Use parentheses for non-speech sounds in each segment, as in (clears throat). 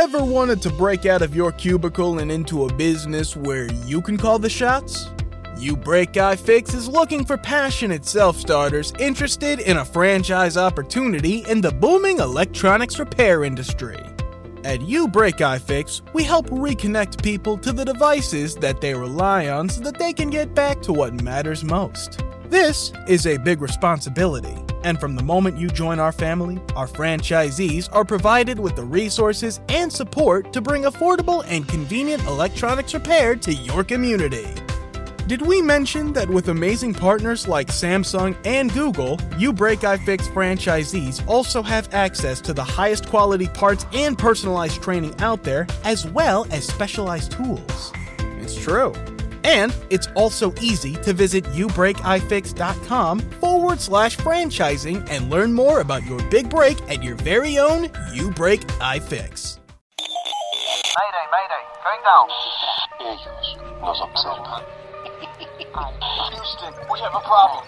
Ever wanted to break out of your cubicle and into a business where you can call the shots? You Break iFix is looking for passionate self starters interested in a franchise opportunity in the booming electronics repair industry. At You Break iFix, we help reconnect people to the devices that they rely on so that they can get back to what matters most. This is a big responsibility, and from the moment you join our family, our franchisees are provided with the resources and support to bring affordable and convenient electronics repair to your community. Did we mention that with amazing partners like Samsung and Google, You Break iFix franchisees also have access to the highest quality parts and personalized training out there, as well as specialized tools? It's true. And it's also easy to visit youbreakifix.com forward slash franchising and learn more about your big break at your very own You Break iFix. Mayday, mayday, going down. Ellos nos observan. Houston, we have a problem.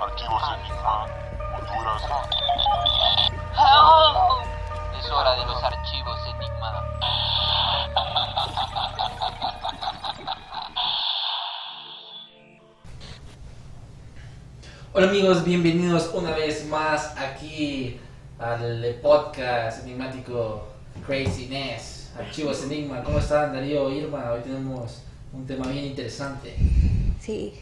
Archivos Enigma, Es hora de los archivos Enigma. Hola amigos, bienvenidos una vez más aquí al podcast enigmático Craziness, Archivos Enigma. ¿Cómo están Darío, Irma? Hoy tenemos un tema bien interesante. Sí,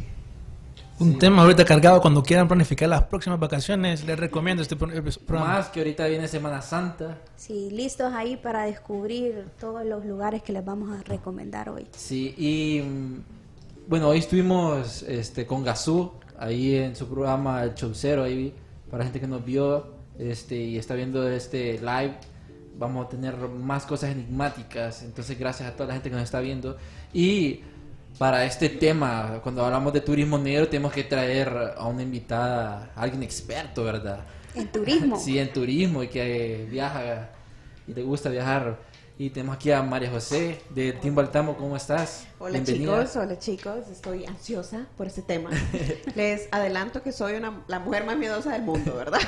Un Sí. tema ahorita cargado cuando quieran planificar las próximas vacaciones. Les recomiendo este pro- programa. Más que ahorita viene Semana Santa. sí, listos ahí para descubrir todos los lugares que les vamos a recomendar hoy. Sí, y mm, bueno, hoy estuvimos este, con Gazú, ahí en su programa El Chaucero, ahí para la gente que nos vio este, y está viendo este live, vamos a tener más cosas enigmáticas, entonces gracias a toda la gente que nos está viendo. Y para este tema, cuando hablamos de turismo negro, tenemos que traer a una invitada, a alguien experto, ¿verdad? En turismo. (laughs) Sí, en turismo y que viaja y le gusta viajar. Y tenemos aquí a María José de Team Baltamo, ¿cómo estás? Hola Bienvenida. chicos, hola chicos, estoy ansiosa por este tema. (laughs) Les adelanto que soy una, la mujer más miedosa del mundo, ¿verdad?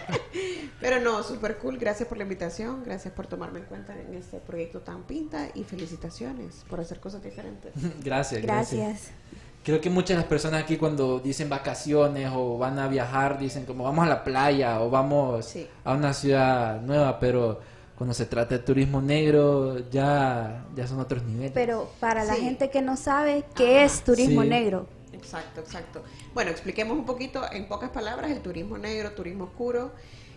(laughs) Pero no, súper cool, gracias por la invitación, gracias por tomarme en cuenta en este proyecto tan pinta y felicitaciones por hacer cosas diferentes. (laughs) Gracias, gracias. Gracias. Creo que muchas de las personas aquí cuando dicen vacaciones o van a viajar dicen como vamos a la playa o vamos Sí. a una ciudad nueva, pero cuando se trata de turismo negro ya, ya son otros niveles. Pero para la gente que no sabe qué es turismo Sí. negro, Exacto, exacto. Bueno, expliquemos un poquito en pocas palabras, el turismo negro, turismo oscuro,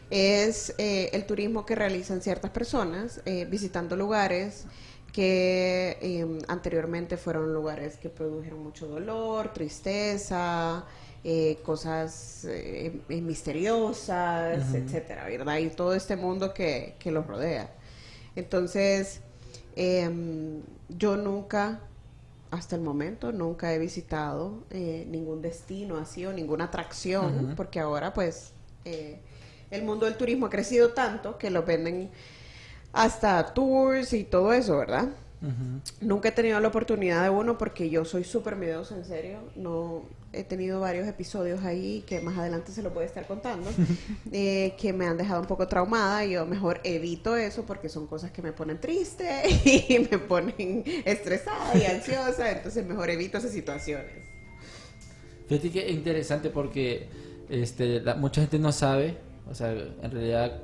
es eh, el turismo que realizan ciertas personas eh, visitando lugares que eh, anteriormente fueron lugares que produjeron mucho dolor, tristeza, eh, cosas eh, eh, misteriosas, etcétera, ¿verdad? Y todo este mundo que, que los rodea. Entonces, em, yo nunca, hasta el momento, nunca he visitado eh, ningún destino así o ninguna atracción, porque ahora pues eh, el mundo del turismo ha crecido tanto que lo venden hasta tours y todo eso, ¿verdad? Nunca he tenido la oportunidad de uno porque yo soy súper miedosa, en serio. No he tenido varios episodios ahí que más adelante se lo voy a estar contando, (laughs) eh, que me han dejado un poco traumada y yo mejor evito eso porque son cosas que me ponen triste (laughs) y me ponen estresada y ansiosa, entonces mejor evito esas situaciones. Fíjate que es interesante porque este, la- mucha gente no sabe, o sea, en realidad,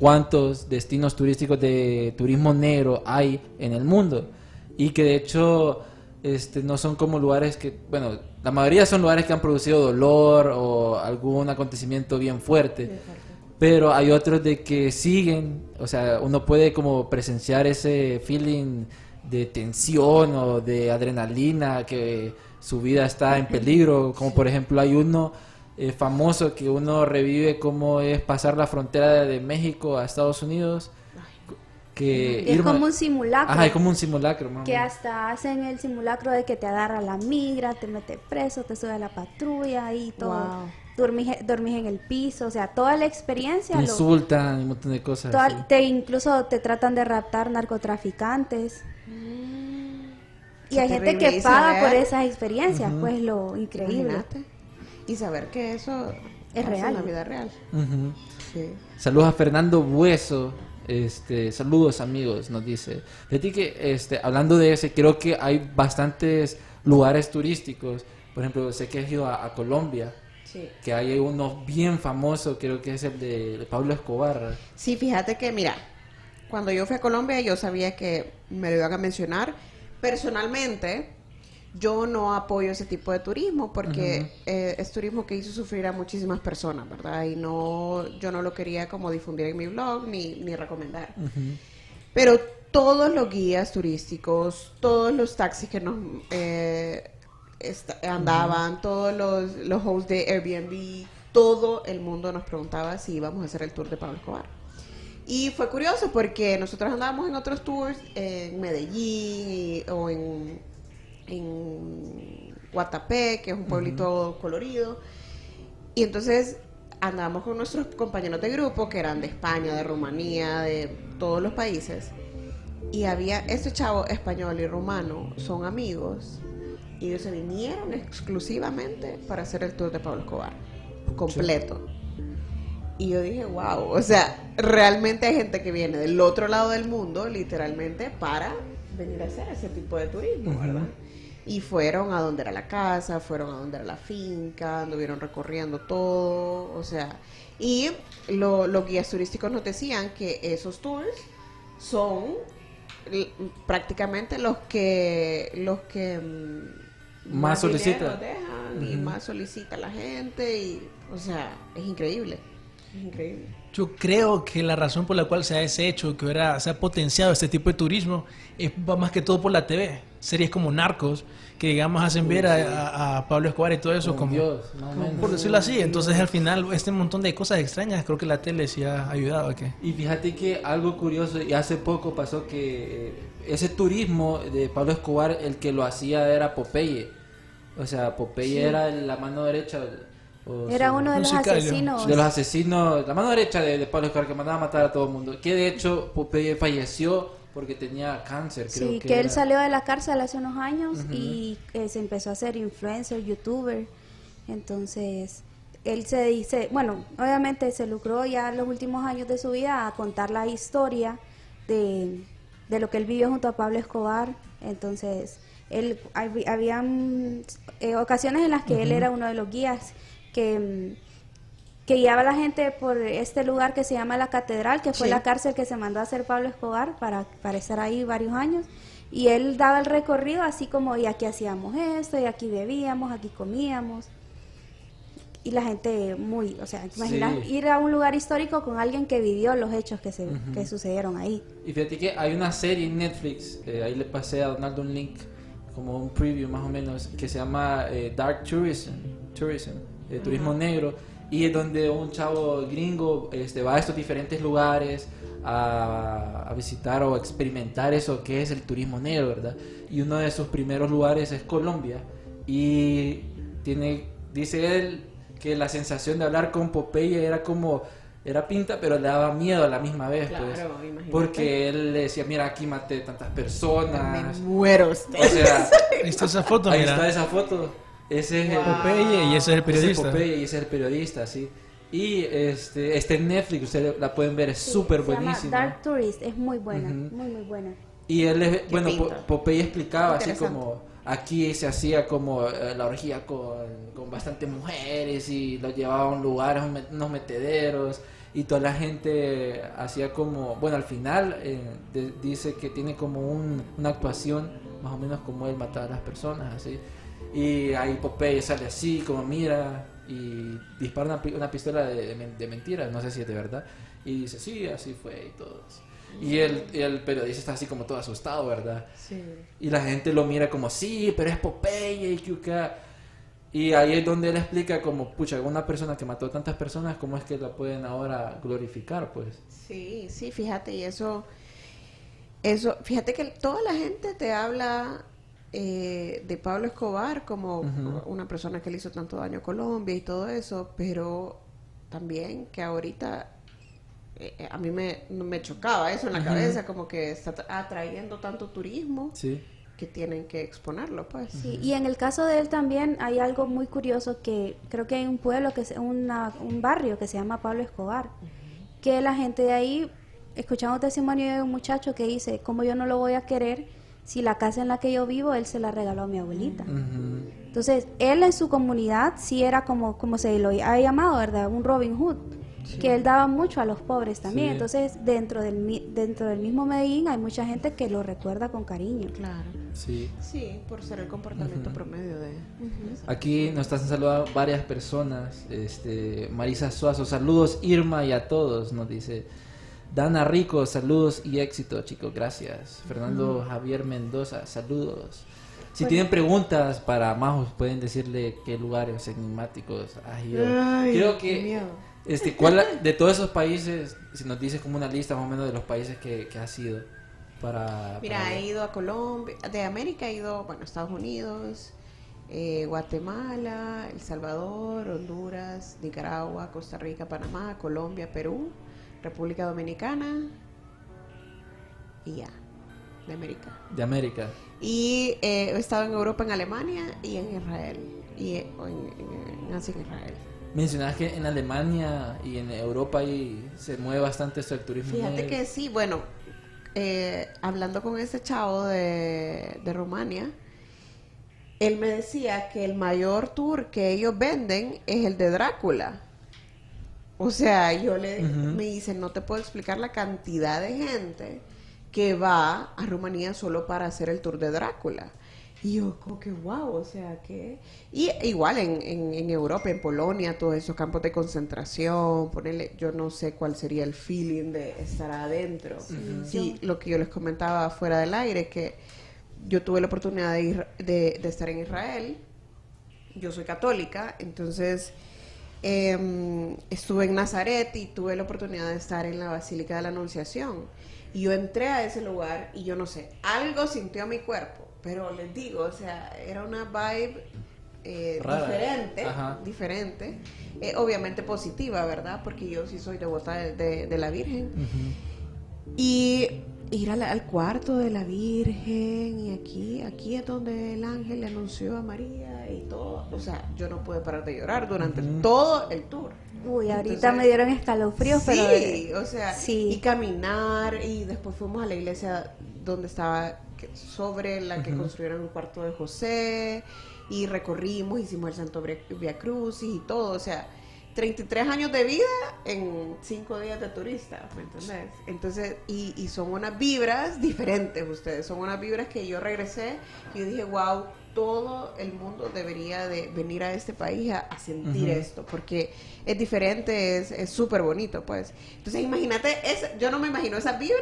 cuántos destinos turísticos de turismo negro hay en el mundo. Y que de hecho este, no son como lugares que, bueno, la mayoría son lugares que han producido dolor o algún acontecimiento bien fuerte. Pero hay otros de que siguen, o sea, uno puede como presenciar ese feeling de tensión o de adrenalina, que su vida está en peligro, como por ejemplo hay uno eh, famoso que uno revive como es pasar la frontera de México a Estados Unidos, que es Irma- como un simulacro. Ajá, es como un simulacro, que hasta hacen el simulacro de que te agarra la migra, te mete preso, te sube a la patrulla y todo. Wow. Dormís, dormís en el piso, o sea, toda la experiencia. Te lo- insultan y un montón de cosas. toda- te incluso te tratan de raptar narcotraficantes. Y hay gente que paga por esas experiencias, pues lo increíble. Imagínate. y saber que eso Es real. en la vida real. Sí. Saludos a Fernando Bueso. Este, saludos amigos, nos dice. Fíjate que este, hablando de ese, creo que hay bastantes lugares turísticos. Por ejemplo, sé que has ido a, a Colombia, Sí. que hay uno bien famoso, creo que es el de, de Pablo Escobar. Sí, fíjate que, mira, cuando yo fui a Colombia, yo sabía que me lo iban a mencionar. Personalmente, yo no apoyo ese tipo de turismo porque eh, es turismo que hizo sufrir a muchísimas personas, ¿verdad? Y no, yo no lo quería como difundir en mi blog ni, ni recomendar. Pero todos los guías turísticos, todos los taxis que nos eh, andaban, todos los, los hosts de Airbnb, todo el mundo nos preguntaba si íbamos a hacer el tour de Pablo Escobar. Y fue curioso porque nosotros andábamos en otros tours en Medellín y- o en, en Guatapé, que es un pueblito colorido. Y entonces andábamos con nuestros compañeros de grupo, que eran de España, de Rumanía, de todos los países. Y había, este chavo español y rumano son amigos. Y ellos se vinieron exclusivamente para hacer el tour de Pablo Escobar. Completo. Y yo dije, wow, o sea, realmente hay gente que viene del otro lado del mundo, literalmente, para venir a hacer ese tipo de turismo, ¿verdad? Y fueron a donde era la casa, fueron a donde era la finca, anduvieron recorriendo todo, o sea, y lo- los guías turísticos nos decían que esos tours son prácticamente los que los que mm, Más dinero solicita. dejan y más solicita la gente y o sea es increíble es increíble Yo creo que la razón por la cual se ha ese hecho, que ahora se ha potenciado este tipo de turismo, es más que todo por la TV. Series como Narcos, que digamos hacen ver a, a- Pablo Escobar y todo eso como, Dios, más o menos. por decirlo así. Entonces al final este montón de cosas extrañas, creo que la tele sí ha ayudado a que... Y fíjate que algo curioso, y hace poco pasó que eh, ese turismo de Pablo Escobar, el que lo hacía era Popeye. O sea, Popeye era la mano derecha. O Era uno de los asesinos. de los asesinos, la mano derecha de, de Pablo Escobar que mandaba a matar a todo el mundo. Que de hecho Popeye falleció porque tenía cáncer, creo Sí, que, que, él era. salió de la cárcel hace unos años y eh, se empezó a hacer influencer, youtuber. Entonces, él se dice, bueno, obviamente se lucró ya los últimos años de su vida a contar la historia de, de lo que él vivió junto a Pablo Escobar. Entonces, él hab- habían eh, ocasiones en las que él era uno de los guías que mm, que guiaba a la gente por este lugar que se llama la Catedral, que fue Sí. la cárcel que se mandó a hacer Pablo Escobar para, para estar ahí varios años. Y él daba el recorrido así como, y aquí hacíamos esto, y aquí bebíamos, aquí comíamos. Y la gente muy, o sea, imaginas Sí. ir a un lugar histórico con alguien que vivió los hechos que, se, que sucedieron ahí. Y fíjate que hay una serie en Netflix, eh, ahí le pasé a Donaldo un link, como un preview más o menos, que se llama eh, Dark Tourism, Tourism eh, Turismo Negro, y es donde un chavo gringo este, va a estos diferentes lugares a, a visitar o a experimentar eso que es el turismo negro, ¿verdad? Y uno de sus primeros lugares es Colombia, y tiene, dice él, que la sensación de hablar con Popeye era como... Era pinta, pero le daba miedo a la misma vez, Claro, pues. imagínate. Porque él le decía, mira, aquí maté tantas personas. me muero usted O sea, (laughs) Ahí está esa foto, ahí mira. está esa foto. Ese es el Popeye y ese es el ese es periodista. Popeye y ese es el periodista, sí. Y este, este en Netflix, ustedes la pueden ver, es súper llama buenísima. Dark Tourist, es muy buena, muy, muy buena. Y él, es- bueno. Popeye explicaba así como aquí se hacía como eh, la orgía con, con bastantes mujeres y los llevaba a un lugar, unos metederos y toda la gente hacía como, bueno, al final eh, de- dice que tiene como un- una actuación más o menos como él mataba a las personas, así. Y ahí Popeye sale así, como mira, y dispara una, una pistola de, de de mentira, no sé si es de verdad. Y dice, sí, así fue y todo eso. Y el, el periodista está así como todo asustado, ¿verdad? Sí. Y la gente lo mira como, sí, pero es Popeye y acá". Y ahí es donde él explica como, pucha, una persona que mató a tantas personas, ¿cómo es que la pueden ahora glorificar, pues? Sí, sí, fíjate, y eso, eso, fíjate que toda la gente te habla eh, de Pablo Escobar como una persona que le hizo tanto daño a Colombia y todo eso, pero también que ahorita eh, eh, a mí me, me chocaba eso en la cabeza, como que está tra- atrayendo tanto turismo Sí. que tienen que exponerlo, pues. Sí, y en el caso de él también hay algo muy curioso que creo que hay un pueblo, que es una, un barrio que se llama Pablo Escobar, que la gente de ahí, escuchamos testimonio de un muchacho que dice, como yo no lo voy a querer si la casa en la que yo vivo, él se la regaló a mi abuelita. Entonces, él en su comunidad sí era como, como se lo ha llamado, ¿verdad? Un Robin Hood, que él daba mucho a los pobres también. Sí. Entonces, dentro del, mi- dentro del mismo Medellín hay mucha gente que lo recuerda con cariño. Claro. Sí. Sí, por ser el comportamiento promedio de... Aquí nos están saludando varias personas. Este, Marisa Suazo, saludos Irma y a todos, nos dice. Dana Rico, saludos y éxito, chicos, gracias. Fernando Javier Mendoza, saludos. Si tienen preguntas para Majos, pueden decirle qué lugares enigmáticos has ido. Ay, Creo que este, ¿cuál, de todos esos países, si nos dices como una lista más o menos de los países que, que has ido para... Mira, para- he ido a Colombia, de América he ido, bueno, Estados Unidos, eh, Guatemala, El Salvador, Honduras, Nicaragua, Costa Rica, Panamá, Colombia, Perú, República Dominicana y ya, de América. de América. Y eh, he estado en Europa, en Alemania y en Israel, y eh, en, en- en en Israel. Mencionabas que en Alemania y en Europa ahí se mueve bastante esto del turismo. Fíjate negro. que sí, bueno, eh, hablando con ese chavo de, de Rumania, él me decía que el mayor tour que ellos venden es el de Drácula. O sea, yo le me dice, no te puedo explicar la cantidad de gente que va a Rumanía solo para hacer el tour de Drácula. Y yo, como que wow, o sea, que. Y igual en, en, en Europa, en Polonia, todos esos campos de concentración, ponerle, yo no sé cuál sería el feeling de estar adentro. Sí, lo que yo les comentaba fuera del aire, que yo tuve la oportunidad de, ir, de, de estar en Israel. Yo soy católica, entonces em, estuve en Nazaret y tuve la oportunidad de estar en la Basílica de la Anunciación. Y yo entré a ese lugar y yo no sé, algo sintió mi cuerpo, pero les digo, o sea, era una vibe eh, diferente, Ajá. diferente, eh, obviamente positiva, ¿verdad? Porque yo sí soy devota de, de- de la Virgen. Y ir al cuarto de la Virgen y aquí, aquí es donde el ángel le anunció a María y todo. O sea, yo no pude parar de llorar durante todo el tour. Uy, ahorita Entonces- me dieron escalofríos, sí, pero... de- o sea, sí. y caminar y después fuimos a la iglesia donde estaba que- sobre la que construyeron el cuarto de José y recorrimos, hicimos el Santo Via Via Crucis y todo, o sea, 33 años de vida en 5 días de turista, ¿me entendés? Entonces, y, y son unas vibras diferentes ustedes, son unas vibras que yo regresé y yo dije, wow, todo el mundo debería de venir a este país a, a sentir esto, porque es diferente, es es súper bonito, pues. Entonces, imagínate, es, yo no me imagino esas vibras,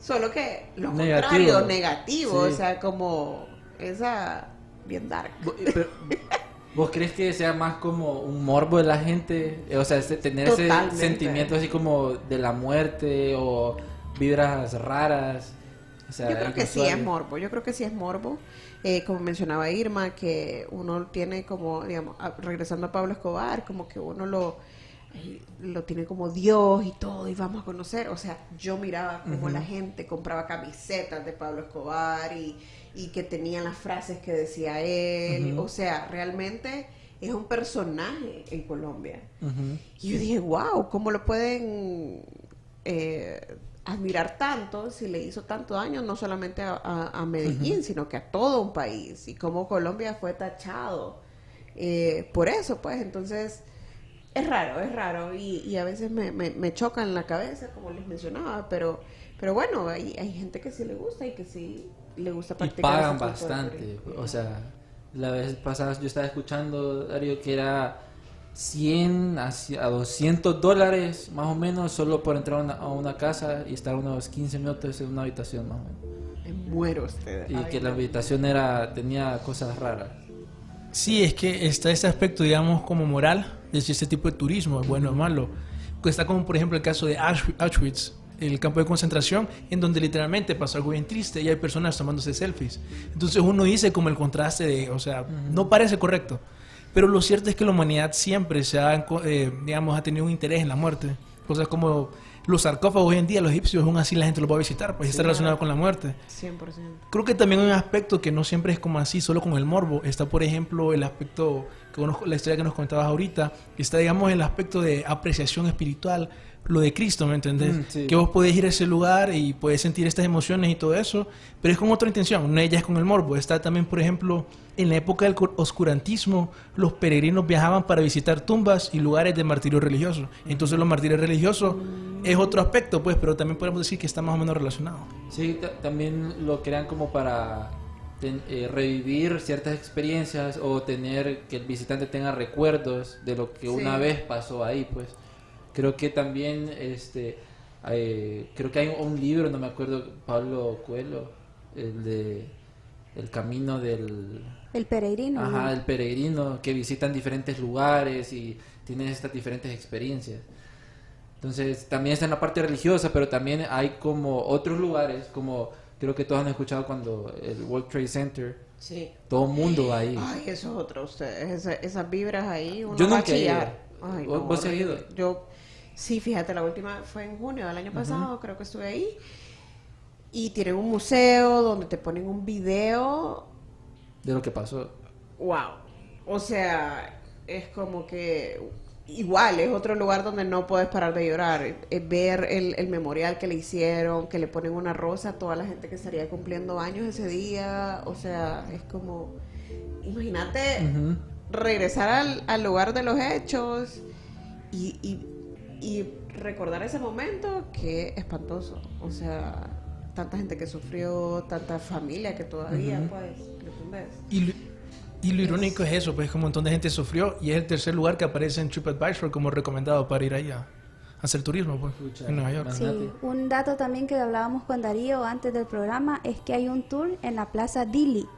solo que lo Negativo. contrario, negativo, Sí. o sea, como esa bien dark. Pero, (laughs) ¿Vos crees que sea más como un morbo de la gente? Eh, O sea, ese- tener ese sentimiento así como de la muerte o vibras raras. O sea, Yo creo que sí es morbo, yo creo que sí es morbo. Eh, como mencionaba Irma, que uno tiene como, digamos, regresando a Pablo Escobar, como que uno lo, lo tiene como Dios y todo, y vamos a conocer. O sea, yo miraba como la gente compraba camisetas de Pablo Escobar y, y que tenían las frases que decía él. O sea, realmente es un personaje en Colombia. Y yo dije, wow, ¿cómo lo pueden eh, admirar tanto si le hizo tanto daño no solamente a, a- a Medellín, sino que a todo un país? Y cómo Colombia fue tachado eh, por eso, pues entonces es raro, es raro y, y a veces me, me, me choca en la cabeza, como les mencionaba, pero, pero bueno, hay, hay gente que sí le gusta y que sí le gusta Y practicar. pagan tipo de bastante. O sea, la vez pasada yo estaba escuchando, Darío, que era 100 a ci- a 200 dólares más o menos solo por entrar a una, a una casa y estar unos 15 minutos en una habitación más o menos. Me muero usted. Y Ay, que la habitación era tenía cosas raras. Sí, es que está ese aspecto, digamos, como moral, de si este tipo de turismo es bueno o malo. Que Está como, por ejemplo, el caso de Ausch- Auschwitz, el campo de concentración, en donde literalmente pasó algo bien triste y hay personas tomándose selfies. Entonces uno dice como el contraste de, o sea, no parece correcto. Pero lo cierto es que la humanidad siempre se ha, eh, digamos, ha tenido un interés en la muerte. Cosas como los sarcófagos hoy en día, los egipcios, aún así la gente los va a visitar, pues está relacionado con la muerte. 100%. Creo que también hay un aspecto que no siempre es como así, solo con el morbo. Está, por ejemplo, el aspecto, la historia que nos comentabas ahorita, que está, digamos, el aspecto de apreciación espiritual, lo de Cristo, ¿me entendés? Mm, sí. Que vos podés ir a ese lugar y puedes sentir estas emociones y todo eso, pero es con otra intención, no ella es con el morbo. Está también, por ejemplo, en la época del oscurantismo, los peregrinos viajaban para visitar tumbas y lugares de martirio religioso. Entonces los martirios religiosos es otro aspecto, pues, pero también podemos decir que está más o menos relacionado. Sí, ta- también lo crean como para ten- eh, revivir ciertas experiencias o tener que el visitante tenga recuerdos de lo que una vez pasó ahí, pues. Creo que también, este, eh, creo que hay un libro, no me acuerdo, Pablo Coelho, el de El Camino del... El peregrino. el peregrino que visitan diferentes lugares y tienen estas diferentes experiencias. Entonces, también está en la parte religiosa, pero también hay como otros lugares, como creo que todos han escuchado cuando el World Trade Center, Sí. todo el mundo va ahí. Ay, eso es otro, ustedes. esa- esas vibras ahí. Uno Yo va a nunca he ido. chillar. Ay, ¿Vos- no, vos has ido? Yo, sí, fíjate, la última fue en junio del año pasado, creo que estuve ahí. Y tienen un museo donde te ponen un video. De lo que pasó. Wow. O sea, es como que. Igual, es otro lugar donde no puedes parar de llorar. Ver el, el memorial que le hicieron, que le ponen una rosa a toda la gente que estaría cumpliendo años ese día. O sea, es como. Imagínate regresar al, al lugar de los hechos y, y- y recordar ese momento, que espantoso. O sea, tanta gente que sufrió, tanta familia que todavía, pues, ¿me entendés? Y y lo irónico es eso, pues que un montón de gente sufrió y es el tercer lugar que aparece en TripAdvisor como recomendado para ir allá a hacer turismo, pues, Pucha, en Nueva York. Sí, un dato también que hablábamos con Darío antes del programa es que hay un tour en la Plaza Dili,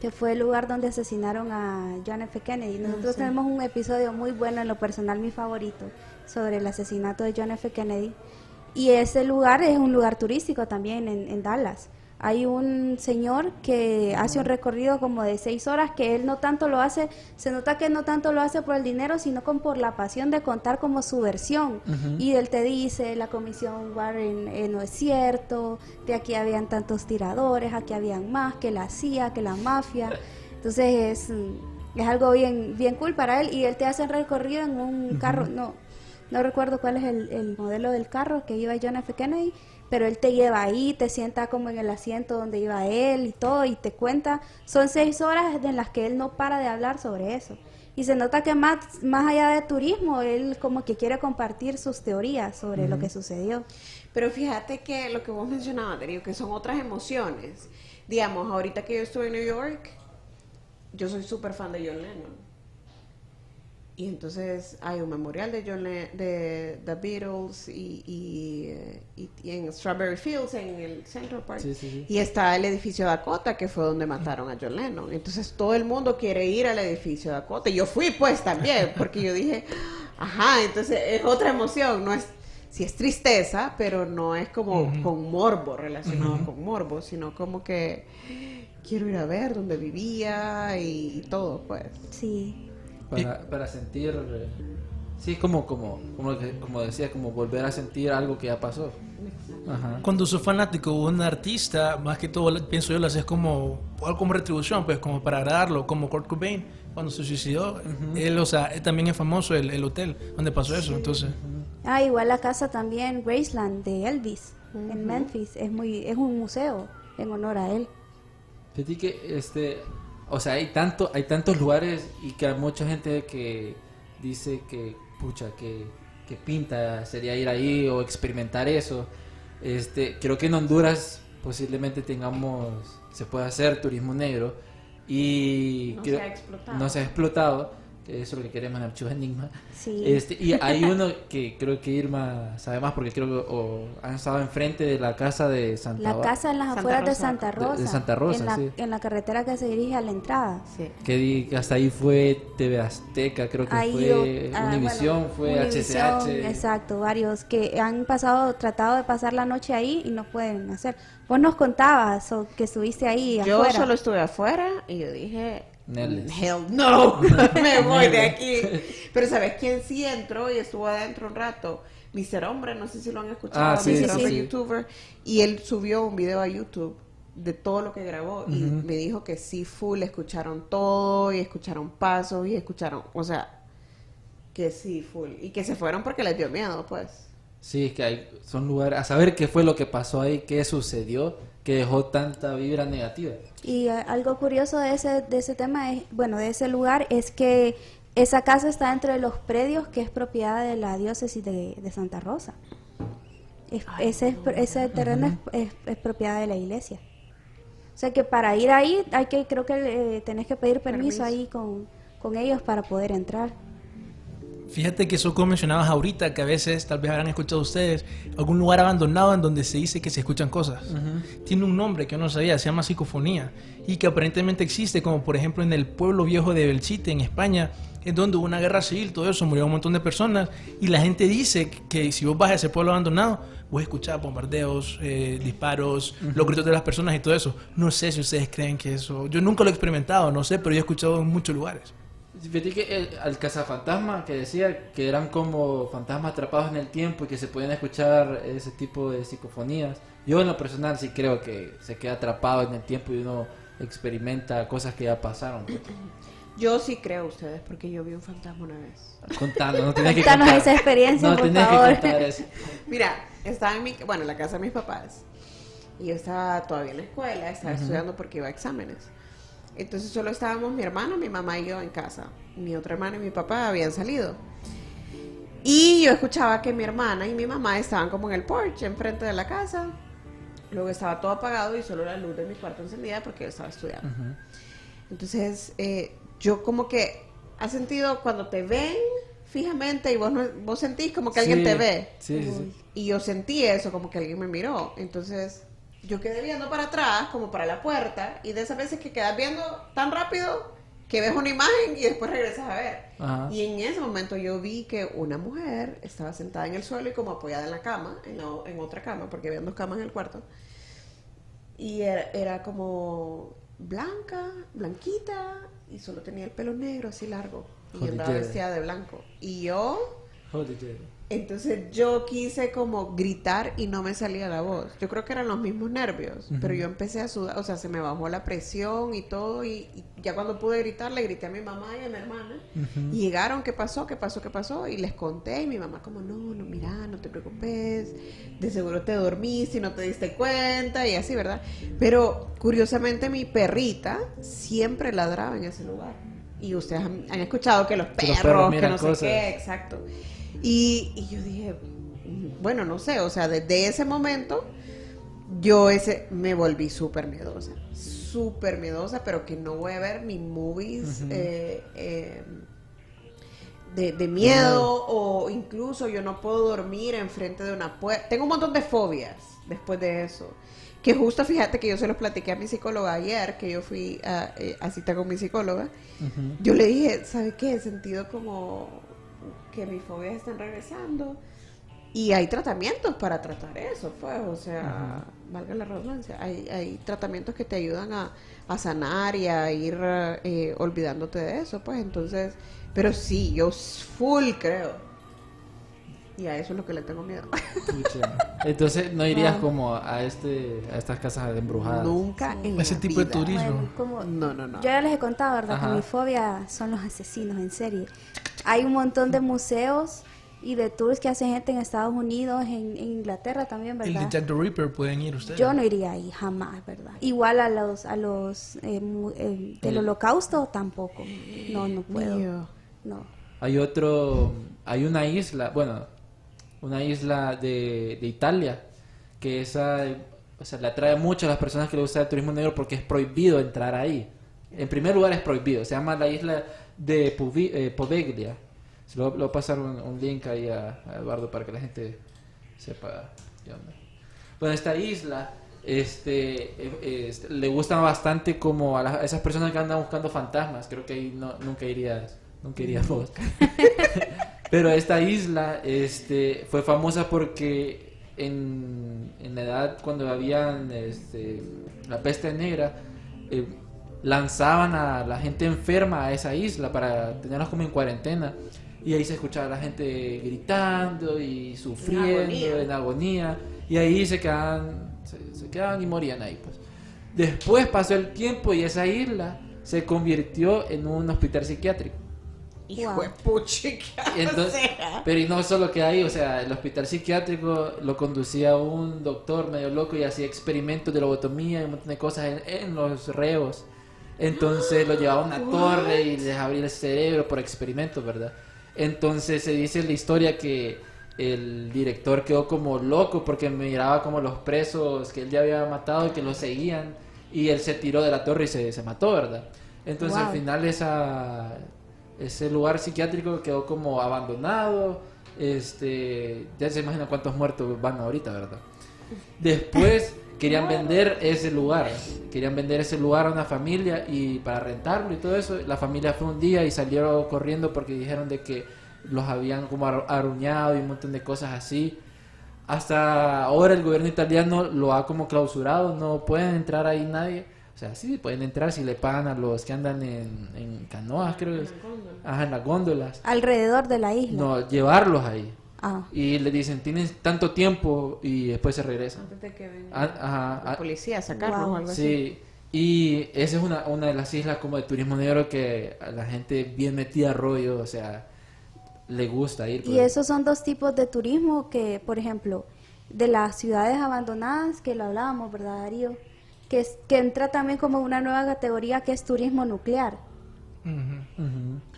que fue el lugar donde asesinaron a John F. Kennedy. Nosotros tenemos un episodio muy bueno, en lo personal mi favorito, sobre el asesinato de John F. Kennedy. Y ese lugar es un lugar turístico también en, en Dallas. Hay un señor que hace un recorrido como de seis horas que él no tanto lo hace, se nota que no tanto lo hace por el dinero, sino como por la pasión de contar como su versión. Y él te dice, la comisión Warren eh, no es cierto, de aquí habían tantos tiradores, aquí habían más, que la CIA, que la mafia. Entonces es, mm, es algo bien, bien cool para él y él te hace el recorrido en un carro, no, no recuerdo cuál es el, el modelo del carro que iba John F. Kennedy, pero él te lleva ahí, te sienta como en el asiento donde iba él y todo, y te cuenta. Son seis horas en las que él no para de hablar sobre eso. Y se nota que más, más allá de turismo, él como que quiere compartir sus teorías sobre lo que sucedió. Pero fíjate que lo que vos mencionabas, Darío, que son otras emociones. Digamos, ahorita que yo estuve en New York, yo soy súper fan de John Lennon. Y entonces hay un memorial de John Le- de The Beatles y, y, eh, y- y en Strawberry Fields, en el Central Park. Sí, sí, sí. Y está el edificio Dakota, que fue donde mataron a John Lennon. Entonces todo el mundo quiere ir al edificio Dakota. Y yo fui pues también, porque yo dije, (laughs) ajá, entonces es otra emoción, no es, sí es tristeza, pero no es como con morbo, relacionado con morbo, sino como que quiero ir a ver dónde vivía y, y todo, pues. Sí, Para, para sentir... eh, Sí, como, como, como, como decía, como volver a sentir algo que ya pasó. Ajá. Cuando sos fanático de un artista, más que todo, pienso yo, lo haces como algo como retribución, pues como para agradarlo, como Kurt Cobain, cuando se suicidó. Él, o sea, él también es famoso el, el hotel donde pasó eso, entonces... Ah, igual la casa también, Graceland, de Elvis, en Memphis, es muy es un museo en honor a él. Fíjate que, este, o sea, hay tanto, hay tantos lugares y que hay mucha gente que dice que, pucha, que, que pinta sería ir ahí o experimentar eso. Este, creo que en Honduras posiblemente tengamos, se puede hacer turismo negro y No creo- se ha explotado. no se ha explotado, que eso es lo que queremos en Archivos Enigma. Sí. Este, y hay uno que creo que Irma sabe más porque creo que o han estado enfrente de la casa de Santa La casa en las Santa afueras de. Santa Rosa. de Santa Rosa, en la, sí. en la carretera que se dirige a la entrada. Sí. que di- que hasta ahí fue TV Azteca, creo que Ahí fue yo- ah, Univisión, bueno, fue Univisión, HCH. Exacto, varios que han pasado, tratado de pasar la noche ahí y no pueden hacer. Vos nos contabas o que estuviste ahí Yo afuera. solo estuve afuera y yo dije, Neles. Hell no, (laughs) me voy de aquí. Pero ¿sabes quién sí entró y estuvo adentro un rato? Mr. Hombre, no sé si lo han escuchado, Ah, sí, sí, Hombre sí. youtuber. Y él subió un video a YouTube de todo lo que grabó y me dijo que sí full escucharon todo y escucharon pasos y escucharon, o sea, que sí full y que se fueron porque les dio miedo, pues. Sí, es que hay, son lugares, a saber qué fue lo que pasó ahí, qué sucedió, que dejó tanta vibra negativa. Y eh, algo curioso de ese, de ese tema, es, bueno, de ese lugar, es que esa casa está entre los predios que es propiedad de la diócesis de, de Santa Rosa. Es- ese, es- ese terreno es, es- es propiedad de la iglesia. O sea que para ir ahí, hay que creo que eh, tenés que pedir permiso, Permiso. ahí con, con ellos para poder entrar. Fíjate que eso como mencionabas ahorita, que a veces tal vez habrán escuchado ustedes, algún lugar abandonado en donde se dice que se escuchan cosas. Tiene un nombre que yo no sabía, se llama psicofonía, y que aparentemente existe, como por ejemplo en el pueblo viejo de Belchite, en España, en donde hubo una guerra civil, todo eso, murió un montón de personas, y la gente dice que si vos vas a ese pueblo abandonado, vos escuchás bombardeos, eh, disparos, los gritos de las personas y todo eso. No sé si ustedes creen que eso... Yo nunca lo he experimentado, no sé, pero yo he escuchado en muchos lugares. Fíjate que el, al cazafantasma que decía que eran como fantasmas atrapados en el tiempo y que se podían escuchar ese tipo de psicofonías. Yo en lo personal sí creo que se queda atrapado en el tiempo y uno experimenta cosas que ya pasaron. pues. (clears throat) Yo sí creo ustedes porque yo vi un fantasma una vez. Contando, no tenés que Contanos contar. esa experiencia, No por tenés favor. que contar eso. (laughs) Mira, estaba en mi, bueno, en la casa de mis papás. Y yo estaba todavía en la escuela, estaba estudiando porque iba a exámenes. Entonces solo estábamos mi hermano, mi mamá y yo en casa. Mi otra hermana y mi papá habían salido. Y yo escuchaba que mi hermana y mi mamá estaban como en el porche, enfrente de la casa. Luego estaba todo apagado y solo la luz de mi cuarto encendida porque yo estaba estudiando. Entonces, eh, yo como que ha sentido cuando te ven fijamente y vos, no- vos sentís como que alguien Sí, te ve. Sí, sí. Y yo sentí eso, como que alguien me miró. Entonces, yo quedé viendo para atrás, como para la puerta, y de esas veces que quedas viendo tan rápido que ves una imagen y después regresas a ver. Ajá. Y en ese momento yo vi que una mujer estaba sentada en el suelo y como apoyada en la cama, en, la- en otra cama, porque había dos camas en el cuarto. Y era, era como blanca, blanquita, y solo tenía el pelo negro así largo. Y Joder. andaba vestida de blanco. Y yo Joder. Entonces yo quise como gritar y no me salía la voz. Yo creo que eran los mismos nervios, pero yo empecé a sudar, o sea, se me bajó la presión y todo y, y ya cuando pude gritar le grité a mi mamá y a mi hermana y llegaron, ¿qué pasó? ¿Qué pasó? ¿Qué pasó? Y les conté y mi mamá como, no, no, mira, no te preocupes, de seguro te dormiste y no te diste cuenta y así, ¿verdad? Pero curiosamente mi perrita siempre ladraba en ese lugar. Y ustedes han, han escuchado que los perros, los perros que no sé cosas. qué, exacto. Y, y yo dije, bueno, no sé, o sea, desde ese momento yo ese me volví súper miedosa, súper miedosa, pero que no voy a ver ni movies eh, eh, de, de miedo o incluso yo no puedo dormir enfrente de una puerta. Tengo un montón de fobias después de eso. Que justo fíjate que yo se los platiqué a mi psicóloga ayer, que yo fui a, eh, a cita con mi psicóloga. Yo le dije, ¿sabe qué? He sentido como que mis fobias están regresando. Y hay tratamientos para tratar eso, pues, o sea, valga la redundancia, hay, hay tratamientos que te ayudan a, a sanar y a ir eh, olvidándote de eso, pues, entonces, pero sí, yo full creo. Y a eso es lo que le tengo miedo. (laughs) Entonces no irías Ah. como a este a estas casas embrujadas. Nunca en Ese la tipo de turismo. Bueno, como No, no, no. Yo ya les he contado, ¿verdad? Ajá. Que mi fobia son los asesinos en serie. Hay un montón de museos y de tours que hacen gente en Estados Unidos, en, en Inglaterra también, El de ¿verdad? Jack the Ripper pueden ir ustedes. Yo no iría ahí jamás, ¿verdad? Igual a los a los eh, eh, del Holocausto tampoco. No, no puedo. Mío. No. Hay otro, hay una isla, bueno, una isla de, de Italia que esa, o sea, le atrae mucho a las personas que le gusta el turismo negro porque es prohibido entrar ahí. En primer lugar es prohibido, se llama la isla de eh, Poveglia. Se lo, lo voy a pasar un, un link ahí a, a Eduardo para que la gente sepa qué. Bueno, esta isla este, eh, este, le gustan bastante como a, esas personas que andan buscando fantasmas. Creo que ahí no, nunca irías, nunca irías. (laughs) Pero esta isla este, fue famosa porque en, en la edad cuando habían este, la peste negra, eh, lanzaban a la gente enferma a esa isla para tenerlos como en cuarentena. Y ahí se escuchaba a la gente gritando y sufriendo agonía. en agonía. Y ahí se quedaban, se, se quedaban y morían ahí. Pues. Después pasó el tiempo y esa isla se convirtió en un hospital psiquiátrico. Hijo Wow. de puchica. Y entonces, o sea. pero y no solo que ahí, o sea, el hospital psiquiátrico lo conducía un doctor medio loco y hacía experimentos de lobotomía y un montón de cosas en, en los reos. Entonces lo llevaba a una torre y les abría el cerebro por experimentos, ¿verdad? Entonces se dice en la historia que el director quedó como loco porque miraba como los presos que él ya había matado y que lo seguían y él se tiró de la torre y se, se mató, ¿verdad? Entonces Wow. al final esa, ese lugar psiquiátrico quedó como abandonado. Este, ya se imagina cuántos muertos van ahorita, ¿verdad? Después (laughs) querían vender ese lugar, querían vender ese lugar a una familia y para rentarlo y todo eso, la familia fue un día y salieron corriendo porque dijeron de que los habían como ar- aruñado y un montón de cosas así. Hasta ahora el gobierno italiano lo ha como clausurado, no pueden entrar ahí nadie. Sea, sí pueden entrar si le pagan a los que andan en, en canoas, creo. que es. Ajá, en las góndolas. Alrededor de la isla. No, llevarlos ahí. Ah, Y le dicen, tienes tanto tiempo y después se regresan. Antes de que venga Ah, ajá, la ah, policía a sacarnos Wow. o algo así. sí. Y esa es una, una de las islas como de turismo negro que a la gente bien metida a rollo, o sea, le gusta ir. y pues. esos son dos tipos de turismo que, por ejemplo, de las ciudades abandonadas, que lo hablábamos, ¿verdad, Darío? Que, es- que entra también como una nueva categoría que es turismo nuclear.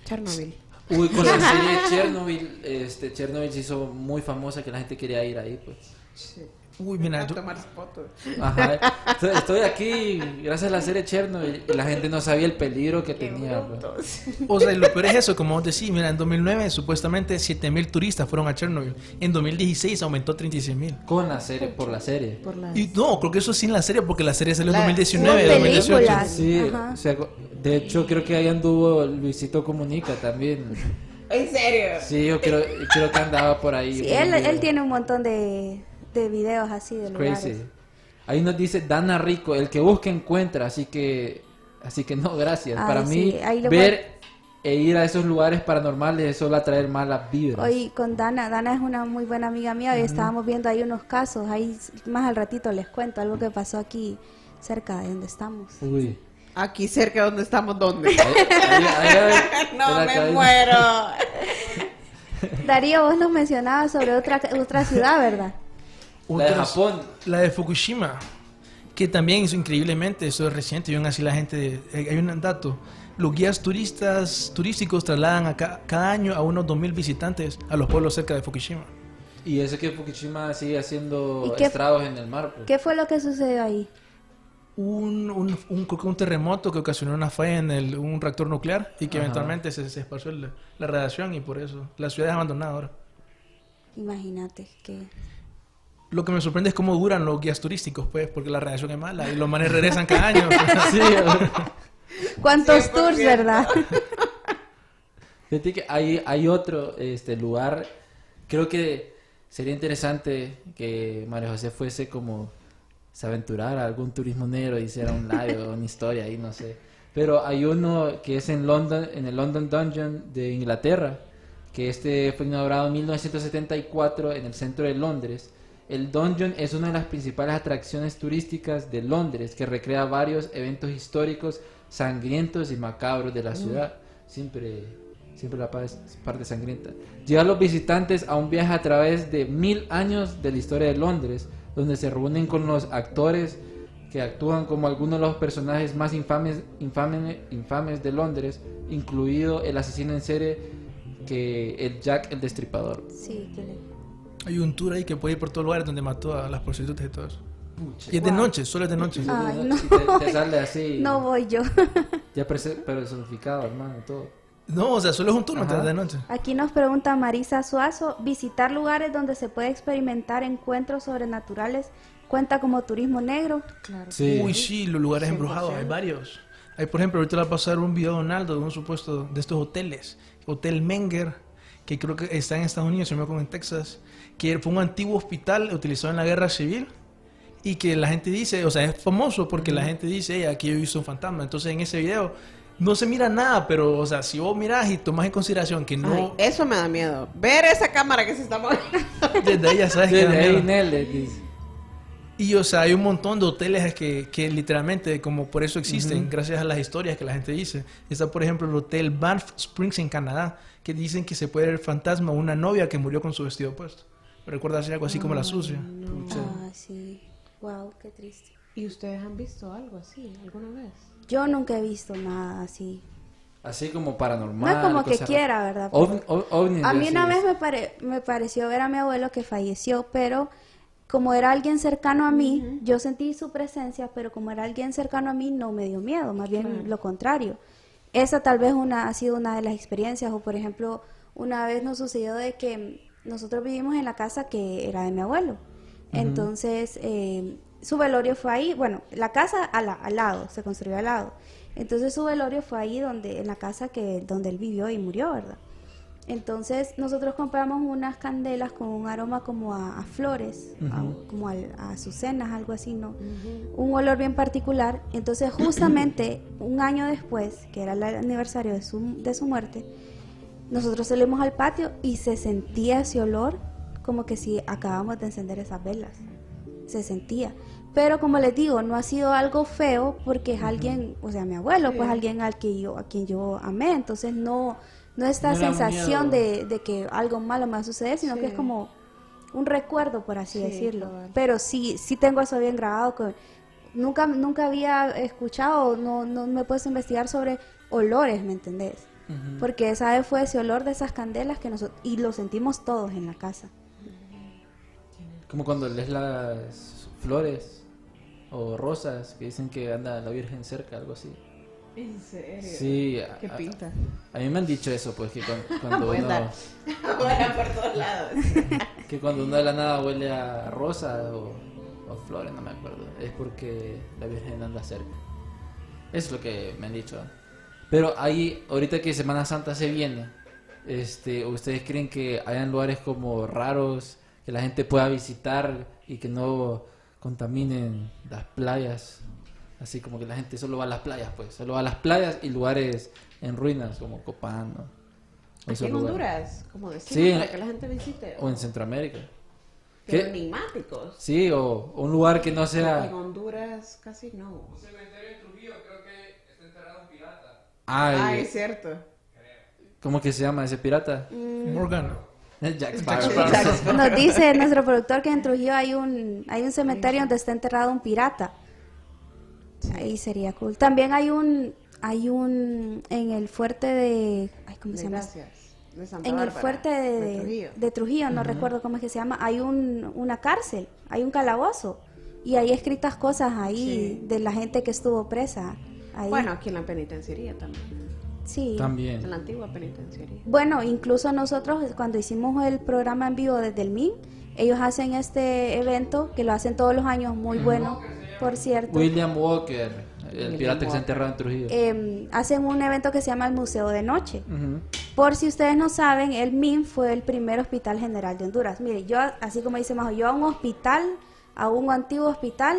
Chernobyl. Uy, con la serie (laughs) Chernobyl, este, Chernobyl se hizo muy famosa que la gente quería ir ahí, pues. Sí. Uy, mira, yo- tomar fotos. Ajá. (laughs) Estoy- Estoy aquí gracias a la serie Chernobyl y la gente no sabía el peligro que tenía. (laughs) o sea, lo peor es eso, como vos decís, mira, en 2009 supuestamente 7000 turistas fueron a Chernobyl. En 2016 aumentó a 36000. Con la serie, por la serie. Por la... Y no, creo que eso sin la serie, porque la serie salió en La- 2019, Hubo 2018. películas. Sí, Ajá. o sea, de hecho creo que ahí anduvo Luisito Comunica también. ¿En serio? Sí, yo creo, creo que andaba por ahí. Sí, él tiene un montón de, de videos así de lugares. Crazy. Ahí nos dice Dana Rico, el que busca encuentra, así que así que no, gracias. Ay, Para mí sí, lo ver e ir a esos lugares paranormales es solo atraer malas vibras. Hoy con Dana, Dana es una muy buena amiga mía, hoy estábamos viendo ahí unos casos, ahí más al ratito les cuento algo que pasó aquí cerca de donde estamos. Uy. Aquí cerca donde estamos, ¿dónde? Ahí- ahí- ahí- ahí- (laughs) no de me cadena. muero. (laughs) Darío, vos nos mencionabas sobre otra, otra ciudad, ¿verdad? La de Japón. La de Fukushima, que también hizo increíblemente, eso es reciente, y aún así la gente, eh, hay un dato, los guías turistas turísticos trasladan a ca- cada año a unos 2.000 visitantes a los pueblos cerca de Fukushima. Y eso que Fukushima sigue haciendo ¿Y qué- estragos en el mar. pues. ¿Qué fue lo que sucedió ahí? Un, un, un- un terremoto que ocasionó una falla en el- un reactor nuclear y que Ajá. eventualmente se, se esparció el- la radiación y por eso la ciudad es abandonada ahora. Imagínate que... Lo que me sorprende es cómo duran los guías turísticos, pues, porque la radiación es mala y los manes regresan cada año. (laughs) Sí, ¿Cuántos tours, verdad? (laughs) Fíjate que hay, hay otro este, lugar, creo que sería interesante que María José fuese como se aventurara a algún turismo negro, hiciera un live o una historia ahí, no sé. Pero hay uno que es en London, en el London Dungeon de Inglaterra, que este fue inaugurado en 1974 en el centro de Londres. El Dungeon es una de las principales atracciones turísticas de Londres, que recrea varios eventos históricos sangrientos y macabros de la ciudad. Siempre, siempre la parte sangrienta. Lleva a los visitantes a un viaje a través de mil años de la historia de Londres, donde se reúnen con los actores que actúan como algunos de los personajes más infames, infames, infames de Londres, incluido el asesino en serie que el Jack el Destripador. Sí, que le- Hay un tour ahí que puede ir por todos lugares donde mató a las prostitutas y todo eso. Y es de noche, solo es de noche. Ay, no. Te, te sale así, (laughs) No voy yo. (laughs) ya personificado, hermano, todo. No, o sea, solo es un tour, es de noche. Aquí nos pregunta Marisa Suazo, visitar lugares donde se puede experimentar encuentros sobrenaturales cuenta como turismo negro. Claro. Sí. Uy, sí, los lugares embrujados, hay varios. Hay, por ejemplo, ahorita le va a pasar un video a Donaldo de un supuesto de estos hoteles. Hotel Menger, que creo que está en Estados Unidos, no me acuerdo, en Texas, que fue un antiguo hospital utilizado en la guerra civil, y que la gente dice, o sea, es famoso porque la gente dice, "Ey, aquí yo he visto un fantasma. Entonces en ese video no se mira nada, pero, o sea, si vos mirás y tomás en consideración que Ay, no, eso me da miedo. Ver esa cámara que se está moviendo. (laughs) desde ahí ya sabes que da Desde ahí miedo. Y, o sea, hay un montón de hoteles que, que literalmente, como por eso existen, gracias a las historias que la gente dice. Está, por ejemplo, el hotel Banff Springs en Canadá, que dicen que se puede ver el fantasma de una novia que murió con su vestido puesto. Recuerda hacer algo así como la sucia. Ah, sí. Wow, qué triste. ¿Y ustedes han visto algo así alguna vez? Yo nunca he visto nada así. Así como No paranormal. es como que quiera, ¿verdad? Ovni- A mí una vez me, pare- me pareció ver a mi abuelo que falleció, pero como era alguien cercano a mí, yo sentí su presencia, pero como era alguien cercano a mí, no me dio miedo, más bien lo contrario. Esa tal vez una, ha sido una de las experiencias, o por ejemplo, una vez nos sucedió de que nosotros vivimos en la casa que era de mi abuelo. Entonces, eh, su velorio fue ahí, bueno, la casa al, al lado, se construyó al lado. Entonces su velorio fue ahí donde, en la casa que, donde él vivió y murió, ¿verdad? Entonces nosotros compramos unas candelas con un aroma como a, a flores, a- como al- a azucenas, algo así, ¿no? Un olor bien particular. Entonces (coughs) justamente un año después, que era el aniversario de su, de su muerte, nosotros salimos al patio y se sentía ese olor como que si acabamos de encender esas velas. Se sentía. Pero como les digo, no ha sido algo feo porque es alguien, o sea, mi abuelo, pues alguien al que yo, a quien yo amé. Entonces no, no esta No sensación de, de que algo malo me va a suceder, sino que es como un recuerdo, por así Sí, decirlo. Pero sí, sí tengo eso bien grabado. Que nunca, nunca había escuchado, no, no me he puesto a investigar sobre olores, ¿me entendés? Porque esa vez fue ese olor de esas candelas que nosotros, y lo sentimos todos en la casa. Como cuando lees las flores o rosas que dicen que anda la Virgen cerca, algo así. ¿En serio? Sí, ¿Qué a- pinta? A mí me han dicho eso, pues que cuan- (laughs) cuando, Puede uno. Ahora (laughs) por todos lados. (laughs) que cuando uno de la nada huele a rosa o, o flores, no me acuerdo, es porque la Virgen anda cerca. Eso es lo que me han dicho. Pero ahí, ahorita que Semana Santa se viene, este, ¿ustedes creen que hayan lugares como raros que la gente pueda visitar y que no contaminen las playas? Así como que la gente solo va a las playas, pues, solo va a las playas y lugares en ruinas como Copán ¿no? O Aquí en lugares. Honduras, como decimos, Sí, para que la gente visite. O en Centroamérica. Enigmáticos. Sí, o un lugar que no En sea... Honduras casi no. Ay, Ah, es cierto. ¿Cómo que se llama ese pirata? Morgan. Jack Jack Sparrow. Nos dice nuestro productor que en Trujillo hay un, hay un cementerio donde está enterrado un pirata. Ahí sería cool. También hay un, hay un, en el fuerte de, ay, ¿cómo se llama? Gracias. De Santa En el fuerte de, de Trujillo. de Trujillo, no recuerdo cómo es que se llama, hay un, una cárcel, hay un calabozo. Y hay escritas cosas ahí Sí. de la gente que estuvo presa. Ahí. Bueno, aquí en la penitenciaría también. sí. En También. la antigua penitenciaría. Bueno, incluso nosotros cuando hicimos el programa en vivo desde el MIN, ellos hacen este evento que lo hacen todos los años, muy bueno, por cierto. William Walker, el William pirata que se enterrado en Trujillo. Eh, hacen un evento que se llama el Museo de Noche. Por si ustedes no saben, el MIN fue el primer hospital general de Honduras. Mire, yo, así como dice Majo, yo a un hospital, a un antiguo hospital,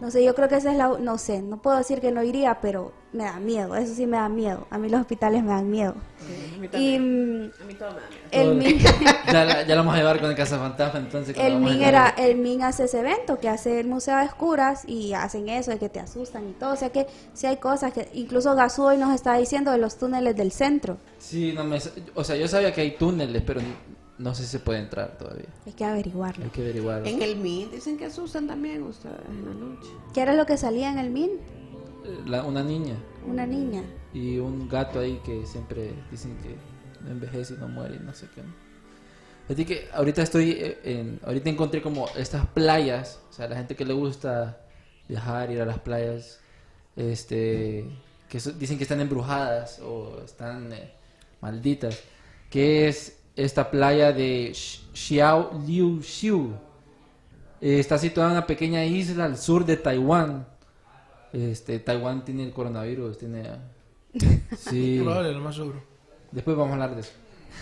no sé, yo creo que esa es la, no sé, no puedo decir que no iría, pero me da miedo, eso sí me da miedo. A mí los hospitales me dan miedo. Sí, a mí Y también. mm, A mí todo me da miedo. el MIN... (laughs) ya, lo vamos a llevar con el Casa Fantasma entonces. El MIN, era, el MIN hace ese evento que hace el Museo de Escuras y hacen eso de que te asustan y todo. O sea que si hay cosas que incluso Gasú hoy nos está diciendo de los túneles del centro. Sí, no me... O sea, yo sabía que hay túneles, pero no sé si se puede entrar todavía. Hay que averiguarlo. Hay que averiguar. En el MIN dicen que asustan también ustedes en la noche. ¿Qué era lo que salía en el MIN? La- una niña Una niña. y un gato ahí que siempre dicen que no envejece y no muere y no sé qué. Así que ahorita estoy eh, en... Ahorita encontré como estas playas, o sea, la gente que le gusta viajar, ir a las playas, este... Que so- dicen que están embrujadas o están eh, malditas. Que es esta playa de Xiao Liu Xiu. Eh, está situada en una pequeña isla al sur de Taiwán. Este, Taiwán tiene el coronavirus, tiene... (laughs) Sí. Probable, lo más seguro. Después vamos a hablar de eso.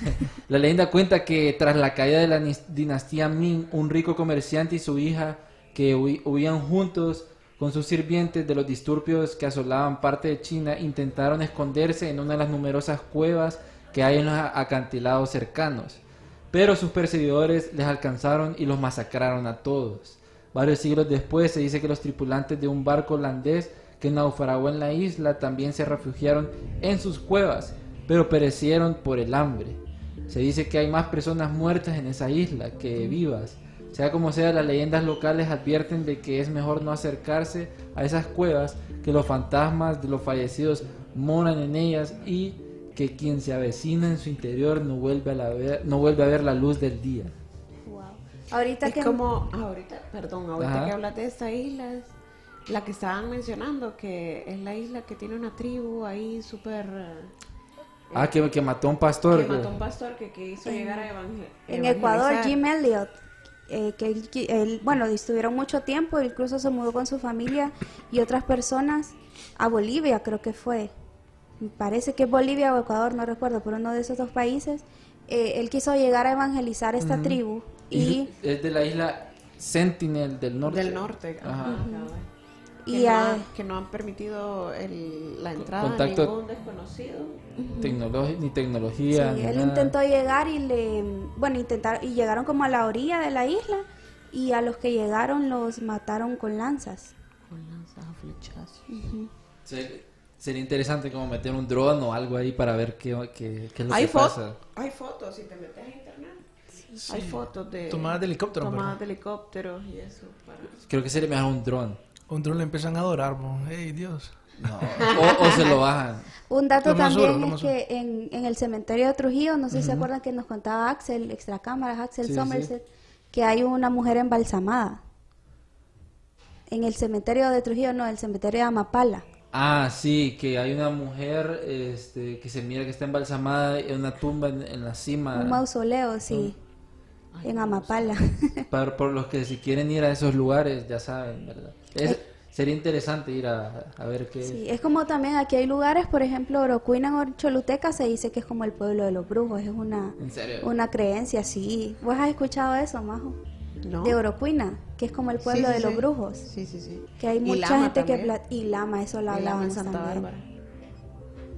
(laughs) la leyenda cuenta que tras la caída de la dinastía Ming, un rico comerciante y su hija que huían juntos con sus sirvientes de los disturbios que asolaban parte de China, intentaron esconderse en una de las numerosas cuevas que hay en los acantilados cercanos. Pero sus perseguidores les alcanzaron y los masacraron a todos. Varios siglos después se dice que los tripulantes de un barco holandés que naufragó en la isla también se refugiaron en sus cuevas, pero perecieron por el hambre. Se dice que hay más personas muertas en esa isla que vivas. Sea como sea, las leyendas locales advierten de que es mejor no acercarse a esas cuevas, que los fantasmas de los fallecidos moran en ellas y que quien se avecina en su interior no vuelve a, la ver, no vuelve a ver la luz del día. Wow. Ahorita Es que como, ahorita, perdón, ahorita Ajá. que hablas de esta isla, es la que estaban mencionando, que es la isla que tiene una tribu ahí súper... eh, Ah, que, que mató a un pastor. que que- mató a un pastor que quiso llegar a evangel- en Ecuador. Jim Elliot, eh, que él, él- bueno, estuvieron mucho tiempo, incluso se mudó con su familia y otras personas a Bolivia, creo que fue. Parece que es Bolivia o Ecuador, no recuerdo, pero uno de esos dos países. Eh, él quiso llegar a evangelizar esta tribu y, es de la isla Sentinel del norte. Del norte. Ajá. cabal. y que, no a- han, que no han permitido el- la entrada Contacto- a ningún desconocido. Tecnolo- ni sí, tecnología. ni él nada. intentó llegar y le, bueno, intentar y llegaron como a la orilla de la isla y a los que llegaron los mataron con lanzas. Con lanzas a flechazos. Se- Sería interesante como meter un dron o algo ahí para ver qué, qué, qué es lo Hay, que pasa. hay fotos, si te metes a internet. Hay fotos de... Tomadas de helicóptero, Tomadas de helicópteros y eso. Para... Creo que sería mejor un dron. Un dron le empiezan a adorar. ¡Ey, Dios! No. O, o se lo bajan. Un dato también es que en, en el cementerio de Trujillo, no sé si se acuerdan que nos contaba Axel, extracámaras, Axel Sí, Somerset, que hay una mujer embalsamada. En el cementerio de Trujillo, no, el cementerio de Amapala. Ah, sí, que hay una mujer este, que se mira que está embalsamada en una tumba en, en la cima. Un mausoleo, sí, en Amapala. (laughs) Para, por los que si quieren ir a esos lugares, ya saben, ¿verdad? Es- Eh. sería interesante ir a, a ver qué Sí, es como también aquí hay lugares, por ejemplo, Orocuina en Choluteca se dice que es como el pueblo de los brujos, es una, ¿En serio? una creencia, sí. ¿Vos has escuchado eso, Majo? ¿No? De Orocuina, que es como el pueblo Sí, sí, de los sí. brujos. Sí, sí, sí. Que hay Y mucha Lama gente que... también. pla- Y Lama, eso lo hablábamos Santa también. Bárbara.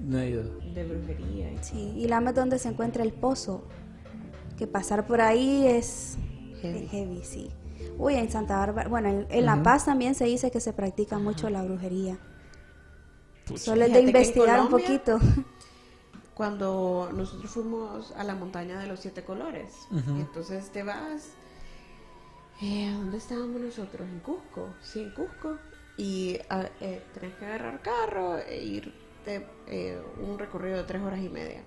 No he ido. De brujería. y- Sí, y Lama es donde se encuentra el pozo. Que pasar por ahí es Heavy. es heavy, sí. Uy, en Santa Bárbara, bueno, en, en La Paz también se dice que se practica mucho la brujería. Solo es de investigar un poquito. Cuando nosotros fuimos a la montaña de los siete colores, entonces te vas. Eh, ¿Dónde estábamos nosotros? En Cusco. Sí, en Cusco. Y ah, eh, tenés que agarrar carro e irte eh, un recorrido de tres horas y media.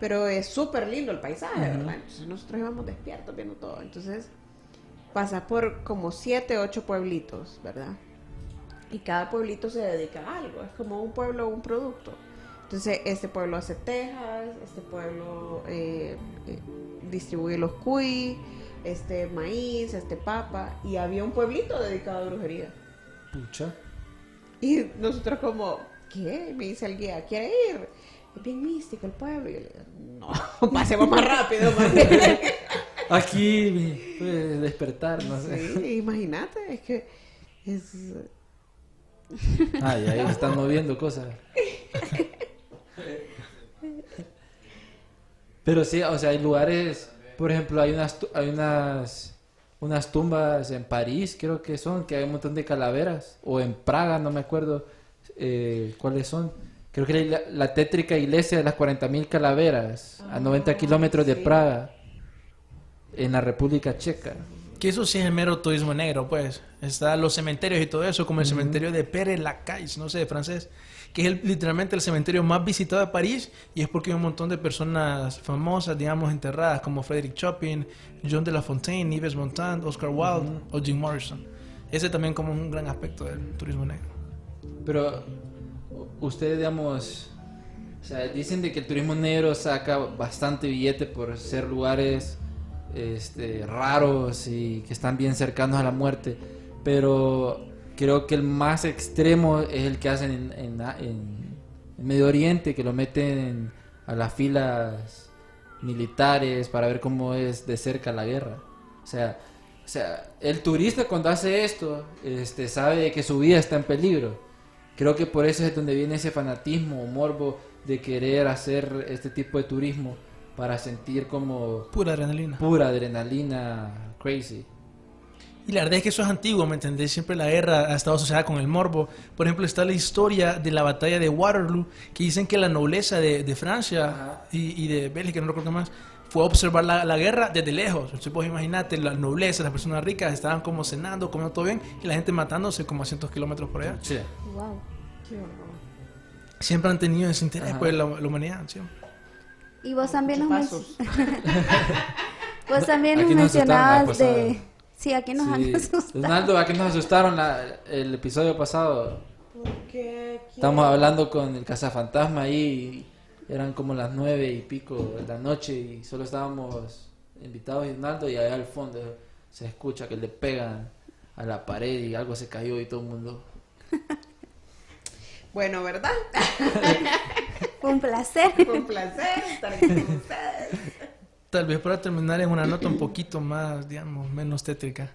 Pero es súper lindo el paisaje, ¿verdad? Entonces nosotros íbamos despiertos viendo todo. Entonces pasas por como siete, ocho pueblitos, ¿verdad? Y cada pueblito se dedica a algo. Es como un pueblo un producto. Entonces, este pueblo hace tejas, este pueblo eh, eh, distribuye los cuy, este maíz, este papa. Y había un pueblito dedicado a brujería. Pucha. Y nosotros como, ¿qué? Me dice el guía, ¿quiere ir? Es bien místico el pueblo. Y yo le digo, no, (laughs) pasemos más rápido. más bien". (laughs) Aquí, pues, despertar, no sé. sí, imagínate, es que es... Ay, ahí están moviendo cosas. (laughs) Pero sí, o sea, hay lugares, por ejemplo, hay unas tu- hay unas unas tumbas en París, creo que son, que hay un montón de calaveras, o en Praga, no me acuerdo eh, cuáles son. Creo que la, la tétrica iglesia de las 40.000 calaveras, a 90 kilómetros de. Praga, en la República Checa. Que eso sí es el mero turismo negro, pues. Está los cementerios y todo eso, como el cementerio de Pere Lacaille, no sé, de francés, que es el- literalmente el cementerio más visitado de París y es porque hay un montón de personas famosas, digamos, enterradas, como Frederick Chopin, John de La Fontaine, Yves Montand, Oscar Wilde o Jim Morrison. Ese también como un gran aspecto del turismo negro. Pero ustedes, digamos, o sea, dicen de que el turismo negro saca bastante billete por ser lugares este, raros y que están bien cercanos a la muerte, pero creo que el más extremo es el que hacen en, en- en- en Medio Oriente, que lo meten en- a las filas militares para ver cómo es de cerca la guerra. O sea, O sea, el turista cuando hace esto, este, sabe que su vida está en peligro. Creo que por eso es donde viene ese fanatismo o morbo de querer hacer este tipo de turismo para sentir como Pura adrenalina. pura adrenalina crazy. Y la verdad es que eso es antiguo, ¿me entendés? Siempre la guerra ha estado asociada con el morbo. Por ejemplo, está la historia de la batalla de Waterloo, que dicen que la nobleza de, de Francia y, y de Bélgica, no recuerdo qué más, fue observar la, la guerra desde lejos. Entonces, pues imagínate, la nobleza, las personas ricas estaban como cenando, comiendo todo bien, y la gente matándose como a cientos kilómetros por allá. Sí. Wow. Siempre han tenido ese interés, Ajá. pues, la, la humanidad. siempre. Y vos también nos, men- (laughs) vos también nos mencionabas de... Sí, aquí nos Sí. han asustado. Donaldo, ¿a qué nos asustaron la- el episodio pasado? Porque Estamos hablando con el cazafantasma ahí. y eran como las nueve y pico de la noche y solo estábamos invitados y Donaldo y allá al fondo se escucha que le pegan a la pared y algo se cayó y todo el mundo. (laughs) Bueno, ¿verdad? (laughs) Fue un placer. Fue un placer estar aquí con ustedes. (laughs) Tal vez para terminar en una nota un poquito más, digamos, menos tétrica.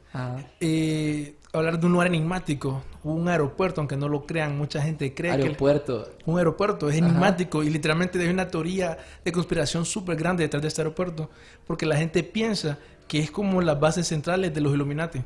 Eh, hablar de un lugar enigmático, un aeropuerto, aunque no lo crean, mucha gente cree que... el- Aeropuerto. Un aeropuerto es Ajá. enigmático y literalmente hay una teoría de conspiración súper grande detrás de este aeropuerto porque la gente piensa que es como las bases centrales de los Illuminati.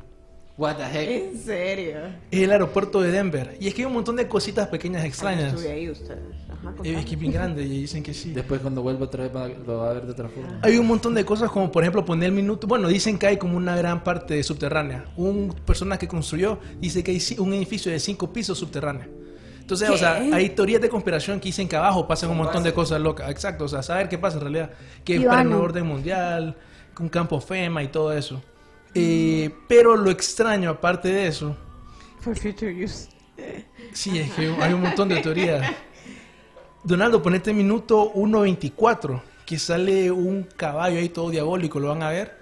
What the heck? En serio. Es el aeropuerto de Denver y es que hay un montón de cositas pequeñas extrañas. Estuve ahí ustedes. Ajá. Es que es bien grande y dicen que sí. Después cuando vuelva otra vez lo va a ver de otra forma. Hay un montón de cosas como por ejemplo poner el minuto. Bueno, dicen que hay como una gran parte subterránea. Un persona que construyó dice que hay un edificio de cinco pisos subterráneo. Entonces, o sea, hay teorías de conspiración que dicen que abajo pasan un montón de cosas locas. Exacto, o sea, saber qué pasa en realidad. Que es para nuevo orden mundial, un campo FEMA y todo eso. Eh, pero lo extraño, aparte de eso, For future use. Sí, es que hay un montón de teorías. Donaldo, ponete minuto 1.24, que sale un caballo ahí todo diabólico, lo van a ver,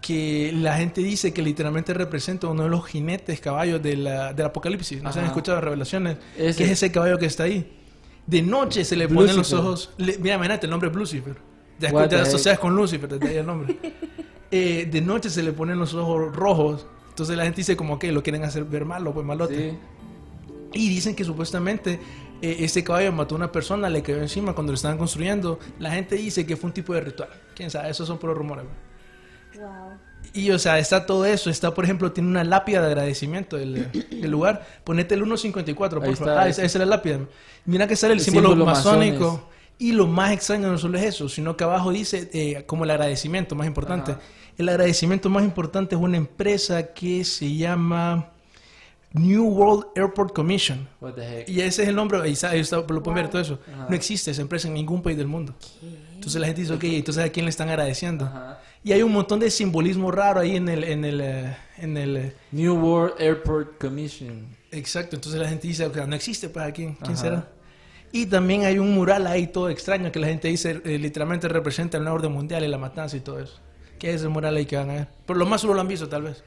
que la gente dice que literalmente representa uno de los jinetes caballos de la- del apocalipsis. No se han escuchado las revelaciones, Ese. que es ese caballo que está ahí. De noche se le ponen los Lucifer. ojos... le- mira, imagínate el nombre es Lucifer. Ya, the asocias con Lucifer, desde ahí el nombre. (laughs) Eh, de noche se le ponen los ojos rojos. Entonces la gente dice como que lo quieren hacer ver malo, pues malote. Sí. Y dicen que supuestamente eh, este caballo mató a una persona, le cayó encima cuando lo estaban construyendo. La gente dice que fue un tipo de ritual. Quién sabe, esos son puros rumores. Wow. Y o sea, está todo eso. Está, por ejemplo, tiene una lápida de agradecimiento del, (clears throat) del lugar. Ponete el 154, por favor. Ah, esa, es la lápida. Mira que sale el, El símbolo, símbolo masónico. masones. Y lo más extraño no solo es eso, sino que abajo dice eh, como el agradecimiento más importante. Ajá. El agradecimiento más importante es una empresa que se llama New World Airport Commission. What the heck? Y ese es el nombre, ahí está, lo pueden ver todo eso. Ajá. No existe esa empresa en ningún país del mundo. Entonces la gente dice, ok, entonces a quién le están agradeciendo. Ajá. Y hay un montón de simbolismo raro ahí en el, en el, eh, en el, eh, New World Airport Commission. exacto. Entonces la gente dice, o sea, no existe para quién, quién Ajá. será. Y también hay un mural ahí todo extraño que la gente dice, eh, literalmente representa el nuevo orden mundial y la matanza y todo eso. ¿Qué es ese mural ahí que van a ver? Por lo más solo lo han visto tal vez.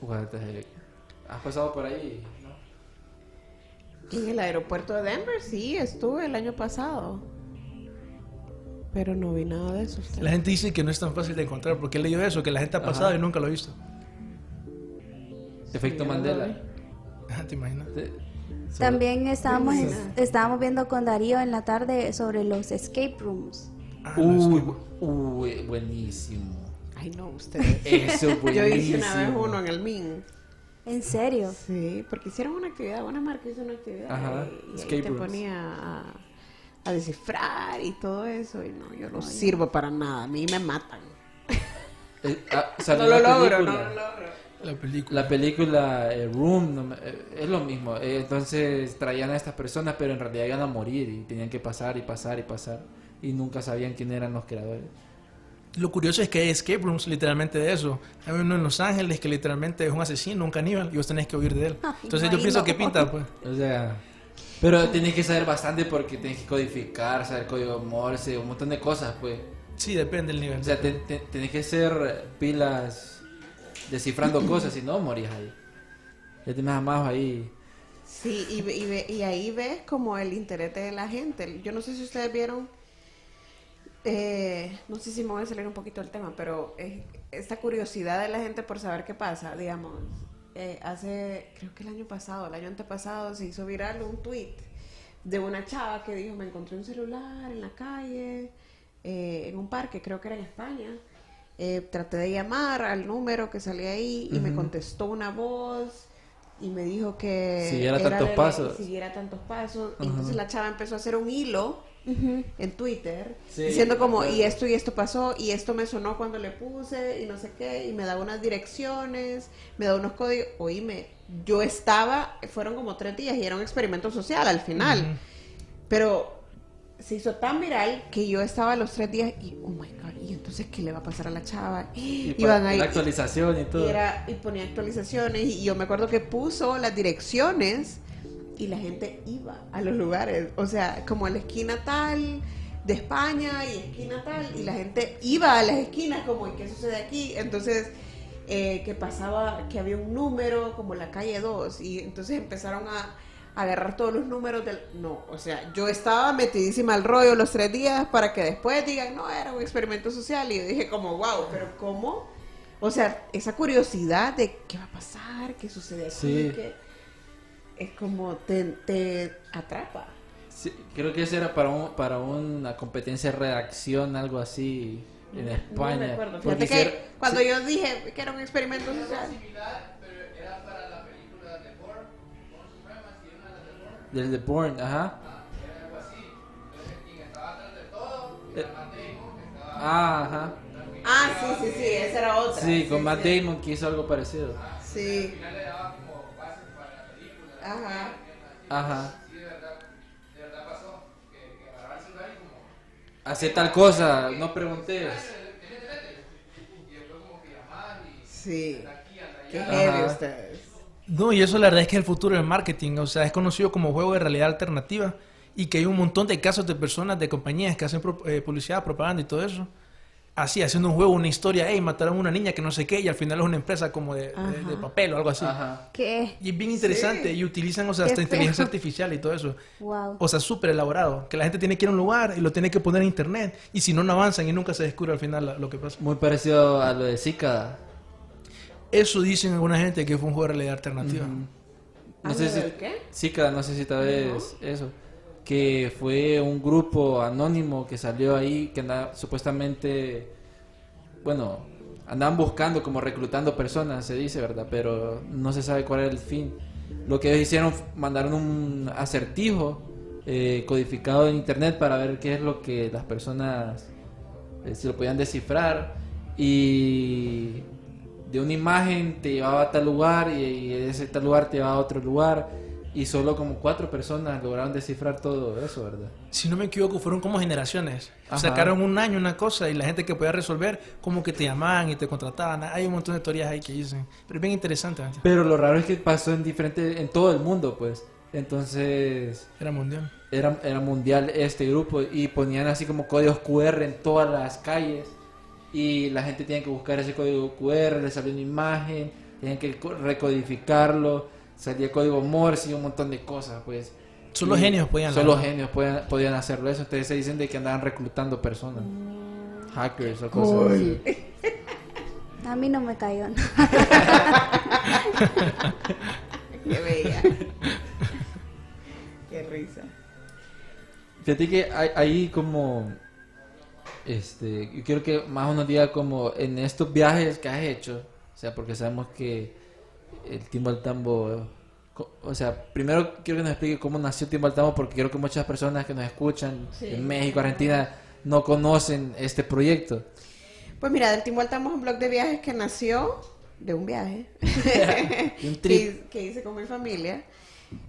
What the heck? ¿Has pasado por ahí? ¿no? En el aeropuerto de Denver, sí, estuve el año pasado. Pero no vi nada de eso. usted. La gente dice que no es tan fácil de encontrar porque leído eso, que la gente ha pasado Ajá. y nunca lo ha visto. Efecto lo Mandela. (laughs) ¿Te imaginas? Te- También estábamos, estábamos viendo con Darío en la tarde sobre los escape rooms. Ah, no, Uy, uy, buenísimo. Ay, no, ustedes. Eso es (laughs) Yo hice una vez buenísimo. uno en el MIN. ¿En serio? Sí, porque hicieron una actividad, una marca hizo una actividad. Ajá, y, y ahí te ponía a, a descifrar y todo eso. Y no, yo no sirvo para nada. A mí me matan. Eh, ah, (laughs) no lo logro, película. no lo logro. La película. La película eh, Room no eh, es lo mismo. Eh, entonces traían a estas personas, pero en realidad iban a morir y tenían que pasar y pasar y pasar. Y nunca sabían quién eran los creadores. Lo curioso es que hay escape rooms literalmente de eso. Hay uno en Los Ángeles que literalmente es un asesino, un caníbal, y vos tenés que huir de él. Entonces yo pienso que pinta, pues. O sea, pero tienes que saber bastante porque tienes que codificar, saber código Morse, un montón de cosas, pues. Sí, depende del nivel. O sea, te- te- tenés que ser pilas descifrando cosas, si no, morís ahí. Ya te más amados ahí. Sí, y, y, y ahí ves como el interés de la gente. Yo no sé si ustedes vieron eh, no sé si me voy a salir un poquito del tema, pero eh, esta curiosidad de la gente por saber qué pasa, digamos, eh, hace, creo que el año pasado, el año antepasado, se hizo viral un tweet de una chava que dijo, me encontré un celular en la calle, eh, en un parque, creo que era en España. Eh, traté de llamar al número que salía ahí y me contestó una voz y me dijo que Siguiera era tantos de- pasos. siguiera tantos pasos. Y entonces la chava empezó a hacer un hilo en Twitter Sí, diciendo como y esto y esto pasó y esto me sonó cuando le puse y no sé qué y me daba unas direcciones, me daba unos códigos. Oíme, yo estaba, fueron como tres días y era un experimento social al final. Pero se hizo tan viral que yo estaba los tres días y, oh my god, ¿y entonces qué le va a pasar a la chava? (gasps) Y Iban pa- ahí. la actualización y todo. Y, era, y ponía actualizaciones y yo me acuerdo que puso las direcciones y la gente iba a los lugares, o sea, como a la esquina tal de España y esquina tal y la gente iba a las esquinas como ¿y qué sucede aquí? Entonces eh, que pasaba que había un número como la calle 2 y entonces empezaron a agarrar todos los números del... No, o sea, yo estaba metidísima al rollo los tres días para que después digan, no, era un experimento social y yo dije como, wow, pero ¿cómo? O sea, esa curiosidad de qué va a pasar, qué sucede aquí, Sí. qué- es como te, te atrapa. Sí, creo que eso era para un, para una competencia de redacción, algo así, en España. No me acuerdo. Fíjate que cuando yo dije que era un experimento social, Del The Bourne, ajá. Eh, Ah, ajá. ah, sí, sí, sí, esa era otra. Sí, con Matt sí. Damon que hizo algo parecido. Sí. Ajá. Ajá. Hace tal cosa, no pregunté. Sí. Qué heavy ustedes. No, y eso la verdad es que es el futuro del marketing, o sea, es conocido como juego de realidad alternativa y que hay un montón de casos de personas, de compañías que hacen pro- eh, publicidad, propaganda y todo eso. Así, haciendo un juego, una historia, hey, mataron a una niña que no sé qué, y al final es una empresa como de, de- de Ajá. papel o algo así. Ajá. ¿Qué? Y es bien interesante, y utilizan, o sea, Qué hasta inteligencia artificial y todo eso. Wow. O sea, súper elaborado, que la gente tiene que ir a un lugar y lo tiene que poner en internet, y si no, no avanzan y nunca se descubre al final lo que pasa. Muy parecido a lo de Zika. Eso dicen alguna gente que fue un juego de realidad alternativa. No ¿Ah, sé lo si, qué? Zika, no sé si tal vez eso. Que fue un grupo anónimo que salió ahí, que andaba supuestamente, bueno, andaban buscando, como reclutando personas, se dice, ¿verdad? Pero no se sabe cuál era el fin. Lo que ellos hicieron, fue- mandaron un acertijo eh, codificado en internet para ver qué es lo que las personas, eh, si lo podían descifrar. Y de una imagen te llevaba a tal lugar y, y ese tal lugar te llevaba a otro lugar y solo como cuatro personas lograron descifrar todo eso, ¿verdad? Si no me equivoco, fueron como generaciones. Ajá. Sacaron un año una cosa y la gente que podía resolver, como que te llamaban y te contrataban. Hay un montón de teorías ahí que dicen. Pero es bien interesante. Pero lo raro es que pasó en diferente, en todo el mundo, pues. Entonces Era mundial. era, era mundial este grupo y ponían así como códigos QR en todas las calles y la gente tenía que buscar ese código QR, le salió una imagen, tenían que co- recodificarlo, salía código Morse y un montón de cosas, pues. Solo Y genios podían Solo hacerlo. genios podían, podían hacerlo eso. Entonces se dicen de que andaban reclutando personas. Hackers o cosas así. A mí no me cayó. (laughs) Qué bella. Qué risa. Fíjate que hay, hay como... Este, yo quiero que más unos diga como en estos viajes que has hecho, o sea, porque sabemos que el Timbo al Tambo, o sea, primero quiero que nos explique cómo nació Timbo al Tambo, porque quiero que muchas personas que nos escuchan Sí. en México, Argentina, no conocen este proyecto. Pues mira, del Timbo Altamos un blog de viajes que nació de un viaje (laughs) un que hice con mi familia,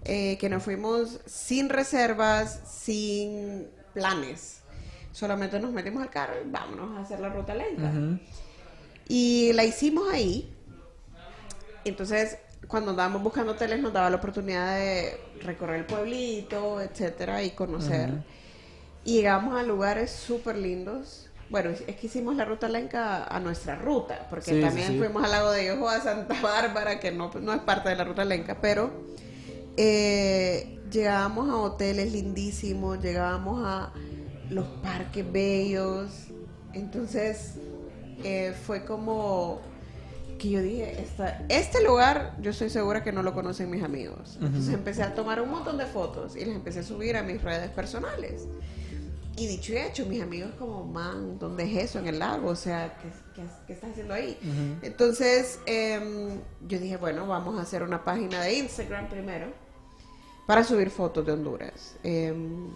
eh, que nos fuimos sin reservas, sin planes. Solamente nos metimos al carro y vámonos a hacer la ruta lenta. Y la hicimos ahí. Entonces, cuando andábamos buscando hoteles, nos daba la oportunidad de recorrer el pueblito, etcétera, y conocer. Y llegamos a lugares súper lindos. Bueno, es que hicimos la ruta lenca a nuestra ruta, porque Sí, también sí. fuimos al lago de Yoho, a Santa (laughs) Bárbara, que no, no es parte de la ruta lenca, pero eh, llegábamos a hoteles lindísimos, llegábamos a los parques bellos. Entonces eh, fue como que yo dije, esta- este lugar yo estoy segura que no lo conocen mis amigos. Entonces empecé a tomar un montón de fotos y las empecé a subir a mis redes personales. Y dicho y hecho, mis amigos como, man, ¿dónde es eso en el lago? O sea, ¿qué, qué, qué estás haciendo ahí? Entonces em, yo dije, bueno, vamos a hacer una página de Instagram primero para subir fotos de Honduras. Em,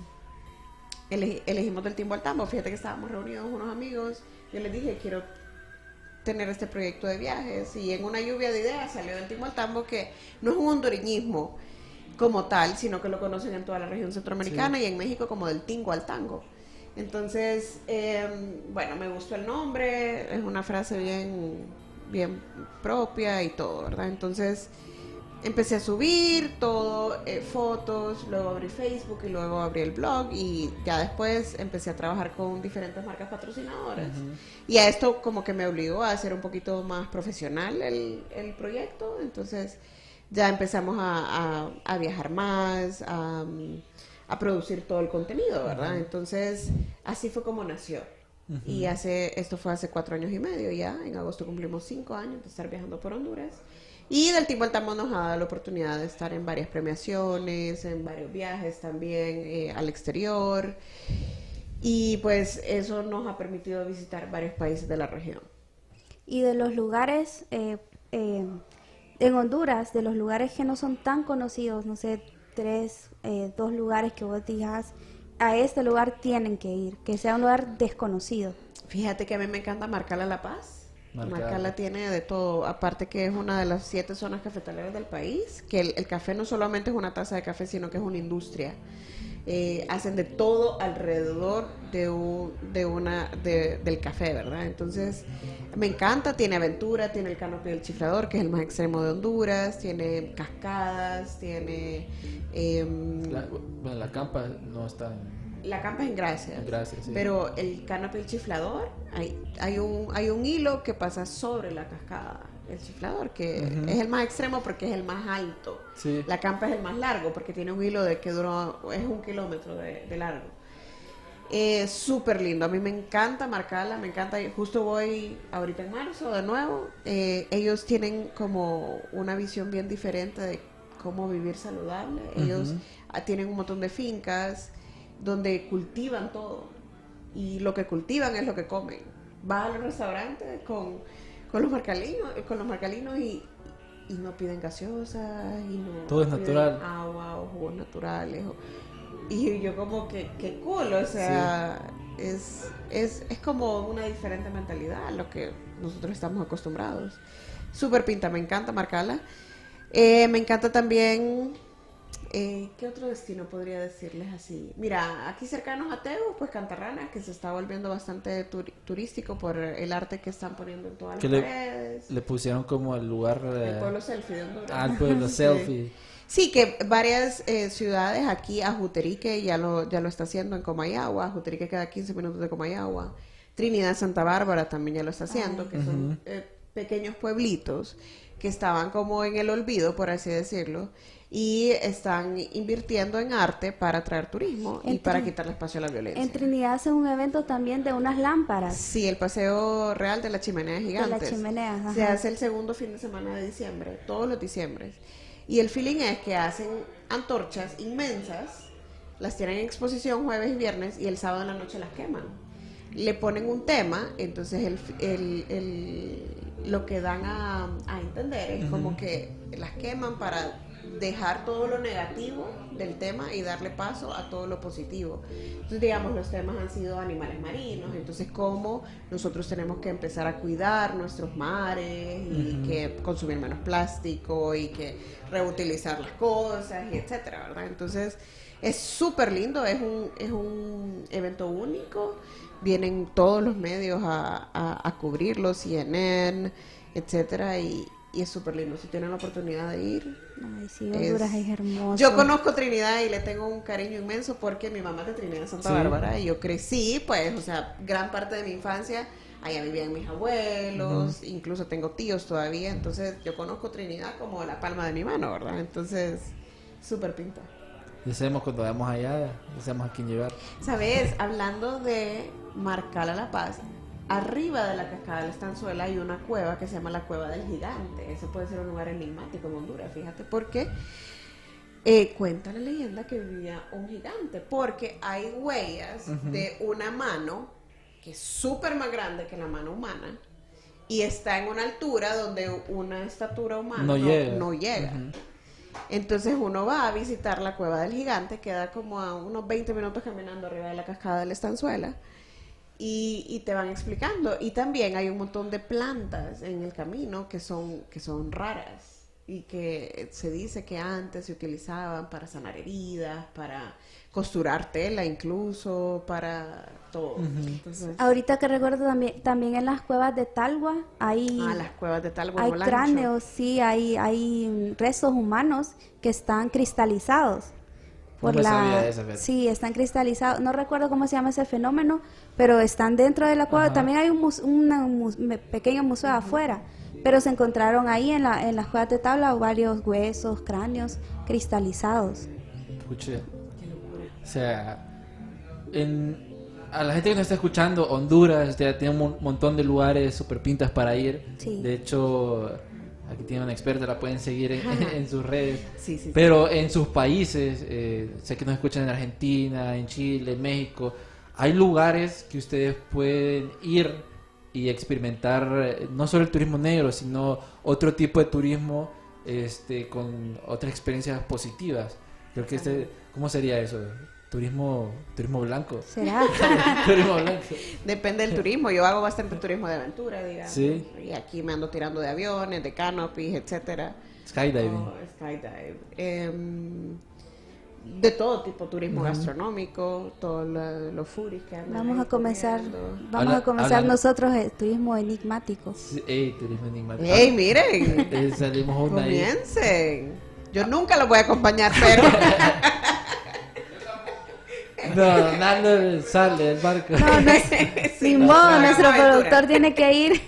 elegimos del Timbo al Tambo. Fíjate que estábamos reunidos unos amigos. Yo les dije, quiero tener este proyecto de viajes. Y en una lluvia de ideas salió del Timbo al Tambo que no es un hondureñismo como tal, sino que lo conocen en toda la región centroamericana y en México como del Tingo al Tango. Entonces, em, bueno, me gustó el nombre, es una frase bien, bien propia y todo, ¿verdad? Entonces, empecé a subir todo, eh, fotos, luego abrí Facebook y luego abrí el blog y ya después empecé a trabajar con diferentes marcas patrocinadoras. Y a esto como que me obligó a hacer un poquito más profesional el, el proyecto, entonces ya empezamos a, a- a viajar más, a, a producir todo el contenido, ¿verdad? Entonces así fue como nació. Y hace, esto fue hace cuatro años y medio ya, en agosto cumplimos cinco años de estar viajando por Honduras. Y del Timbo al Tambo nos ha dado la oportunidad de estar en varias premiaciones, en varios viajes también eh, al exterior. Y pues eso nos ha permitido visitar varios países de la región. Y de los lugares eh, eh, en Honduras, de los lugares que no son tan conocidos, no sé, tres, eh, dos lugares que vos digas, a este lugar tienen que ir, que sea un lugar desconocido. Fíjate que a mí me encanta Marcala La Paz. Marcala. Marcala tiene de todo, aparte que es una de las siete zonas cafetaleras del país, que el, el café no solamente es una taza de café, sino que es una industria. Eh, hacen de todo alrededor de, un- de una de- del café, ¿verdad? Entonces, me encanta, tiene aventura, tiene el canopy del chiflador, que es el más extremo de Honduras, tiene cascadas, tiene... em, La, bueno, la campa no está en... la campa es en Gracias. Gracias, sí. Pero el canopy del chiflador, hay, hay, un, hay un hilo que pasa sobre la cascada del chiflador, que es el más extremo porque es el más alto. Sí. La campa es el más largo porque tiene un hilo de que dura, es un kilómetro de, de largo. Es súper lindo, a mí me encanta marcarla, me encanta, justo voy ahorita en marzo de nuevo, Eh, ellos tienen como una visión bien diferente de cómo vivir saludable, ellos ah, tienen un montón de fincas donde cultivan todo y lo que cultivan es lo que comen. Vas a los restaurantes con, con los marcalinos, eh, con los marcalinos y, y no piden gaseosas y no Todo es natural. agua o jugos naturales o- y yo como que, que cool, o sea, es, es, es como una diferente mentalidad a lo que nosotros estamos acostumbrados. Súper pinta, me encanta marcarla. Eh, me encanta también, eh, ¿qué otro destino podría decirles así? Mira, aquí cercanos a Tegu, pues Cantarrana, que se está volviendo bastante turístico por el arte que están poniendo en todas las le, paredes. le pusieron como el lugar... el eh, pueblo selfie de Honduras. al pueblo (laughs) Sí. selfie. Sí, que varias eh, ciudades aquí, Ajuterique ya lo, ya lo está haciendo en Comayagua, Ajuterique queda a 15 minutos de Comayagua, Trinidad Santa Bárbara también ya lo está haciendo, que son eh, pequeños pueblitos que estaban como en el olvido, por así decirlo, y están invirtiendo en arte para atraer turismo y para quitarle espacio a la violencia. En Trinidad hacen un evento también de unas lámparas. Sí, el paseo real de la chimenea gigantes. chimenea, ajá. Se hace el segundo fin de semana de diciembre, todos los diciembres. Y el feeling es que hacen antorchas inmensas, las tienen en exposición jueves y viernes y el sábado en la noche las queman. Le ponen un tema, entonces el, el- el- lo que dan a, a entender es como que las queman para dejar todo lo negativo del tema y darle paso a todo lo positivo. Entonces, digamos, los temas han sido animales marinos, entonces cómo nosotros tenemos que empezar a cuidar nuestros mares y que consumir menos plástico y que reutilizar las cosas y etcétera, ¿verdad? Entonces, es súper lindo, es un, es un evento único, vienen todos los medios a, a, a cubrirlo, CNN, etcétera, y, y es súper lindo. Si tienen la oportunidad de ir, Ay, sí, Honduras es, hermoso. yo conozco Trinidad y le tengo un cariño inmenso porque mi mamá es de Trinidad Santa Sí. Bárbara y yo crecí, pues, o sea, gran parte de mi infancia allá vivían mis abuelos, incluso tengo tíos todavía, entonces yo conozco Trinidad como la palma de mi mano, ¿verdad? Entonces, súper pinta. Ya sabemos cuando vayamos allá, ya sabemos a quién llevar. ¿Sabes? Hablando de Marcala La Paz, arriba de la cascada de la Estanzuela hay una cueva que se llama la Cueva del Gigante. Ese puede ser un lugar enigmático en Honduras, fíjate, porque eh, cuenta la leyenda que vivía un gigante, porque hay huellas de una mano que es súper más grande que la mano humana y está en una altura donde una estatura humana No llega. no llega. Entonces uno va a visitar la cueva del gigante, queda como a unos 20 minutos caminando arriba de la cascada de la estanzuela y, y te van explicando. Y también hay un montón de plantas en el camino que son, que son raras y que se dice que antes se utilizaban para sanar heridas, para costurar tela incluso, para todo. Entonces, Ahorita que recuerdo también, también en las cuevas de Talgua hay, ah, las cuevas de tal hay cráneos, sí, hay, hay restos humanos que están cristalizados. No me sabía eso, sí, están cristalizados. No recuerdo cómo se llama ese fenómeno, pero están dentro de la cueva. Ajá. También hay un, mus- una- un pequeño museo afuera, pero se encontraron ahí en, la, en las cuevas de tabla varios huesos, cráneos cristalizados. Escuche. O sea, en- a la gente que nos está escuchando, Honduras ya tiene un mon- montón de lugares super pintas para ir. Sí. De hecho, aquí tiene una experta, la pueden seguir en, en sus redes. Sí, sí, sí. Pero en sus países, eh, sé que nos escuchan en Argentina, en Chile, en México, hay lugares que ustedes pueden ir y experimentar eh, no solo el turismo negro, sino otro tipo de turismo este, con otras experiencias positivas. Creo que este, ¿cómo sería eso? Turismo, turismo blanco. ¿Será? (laughs) turismo blanco. Depende del turismo. Yo hago bastante turismo de aventura, digamos. Sí. Y aquí me ando tirando de aviones, de canopies, etcétera. Skydiving. Oh, skydive. Em, de todo tipo, turismo gastronómico, todos lo- los foodies que andan Vamos a comenzar, vamos Habla- a comenzar nosotros el turismo enigmático. Sí, ey, turismo enigmático. ¡Ey, miren! Eh, salimos una ahí. Comiencen. Yo nunca los voy a acompañar, pero (laughs) No, Nando sale del barco. No, no es, (laughs) no, nuestro productor tiene que ir.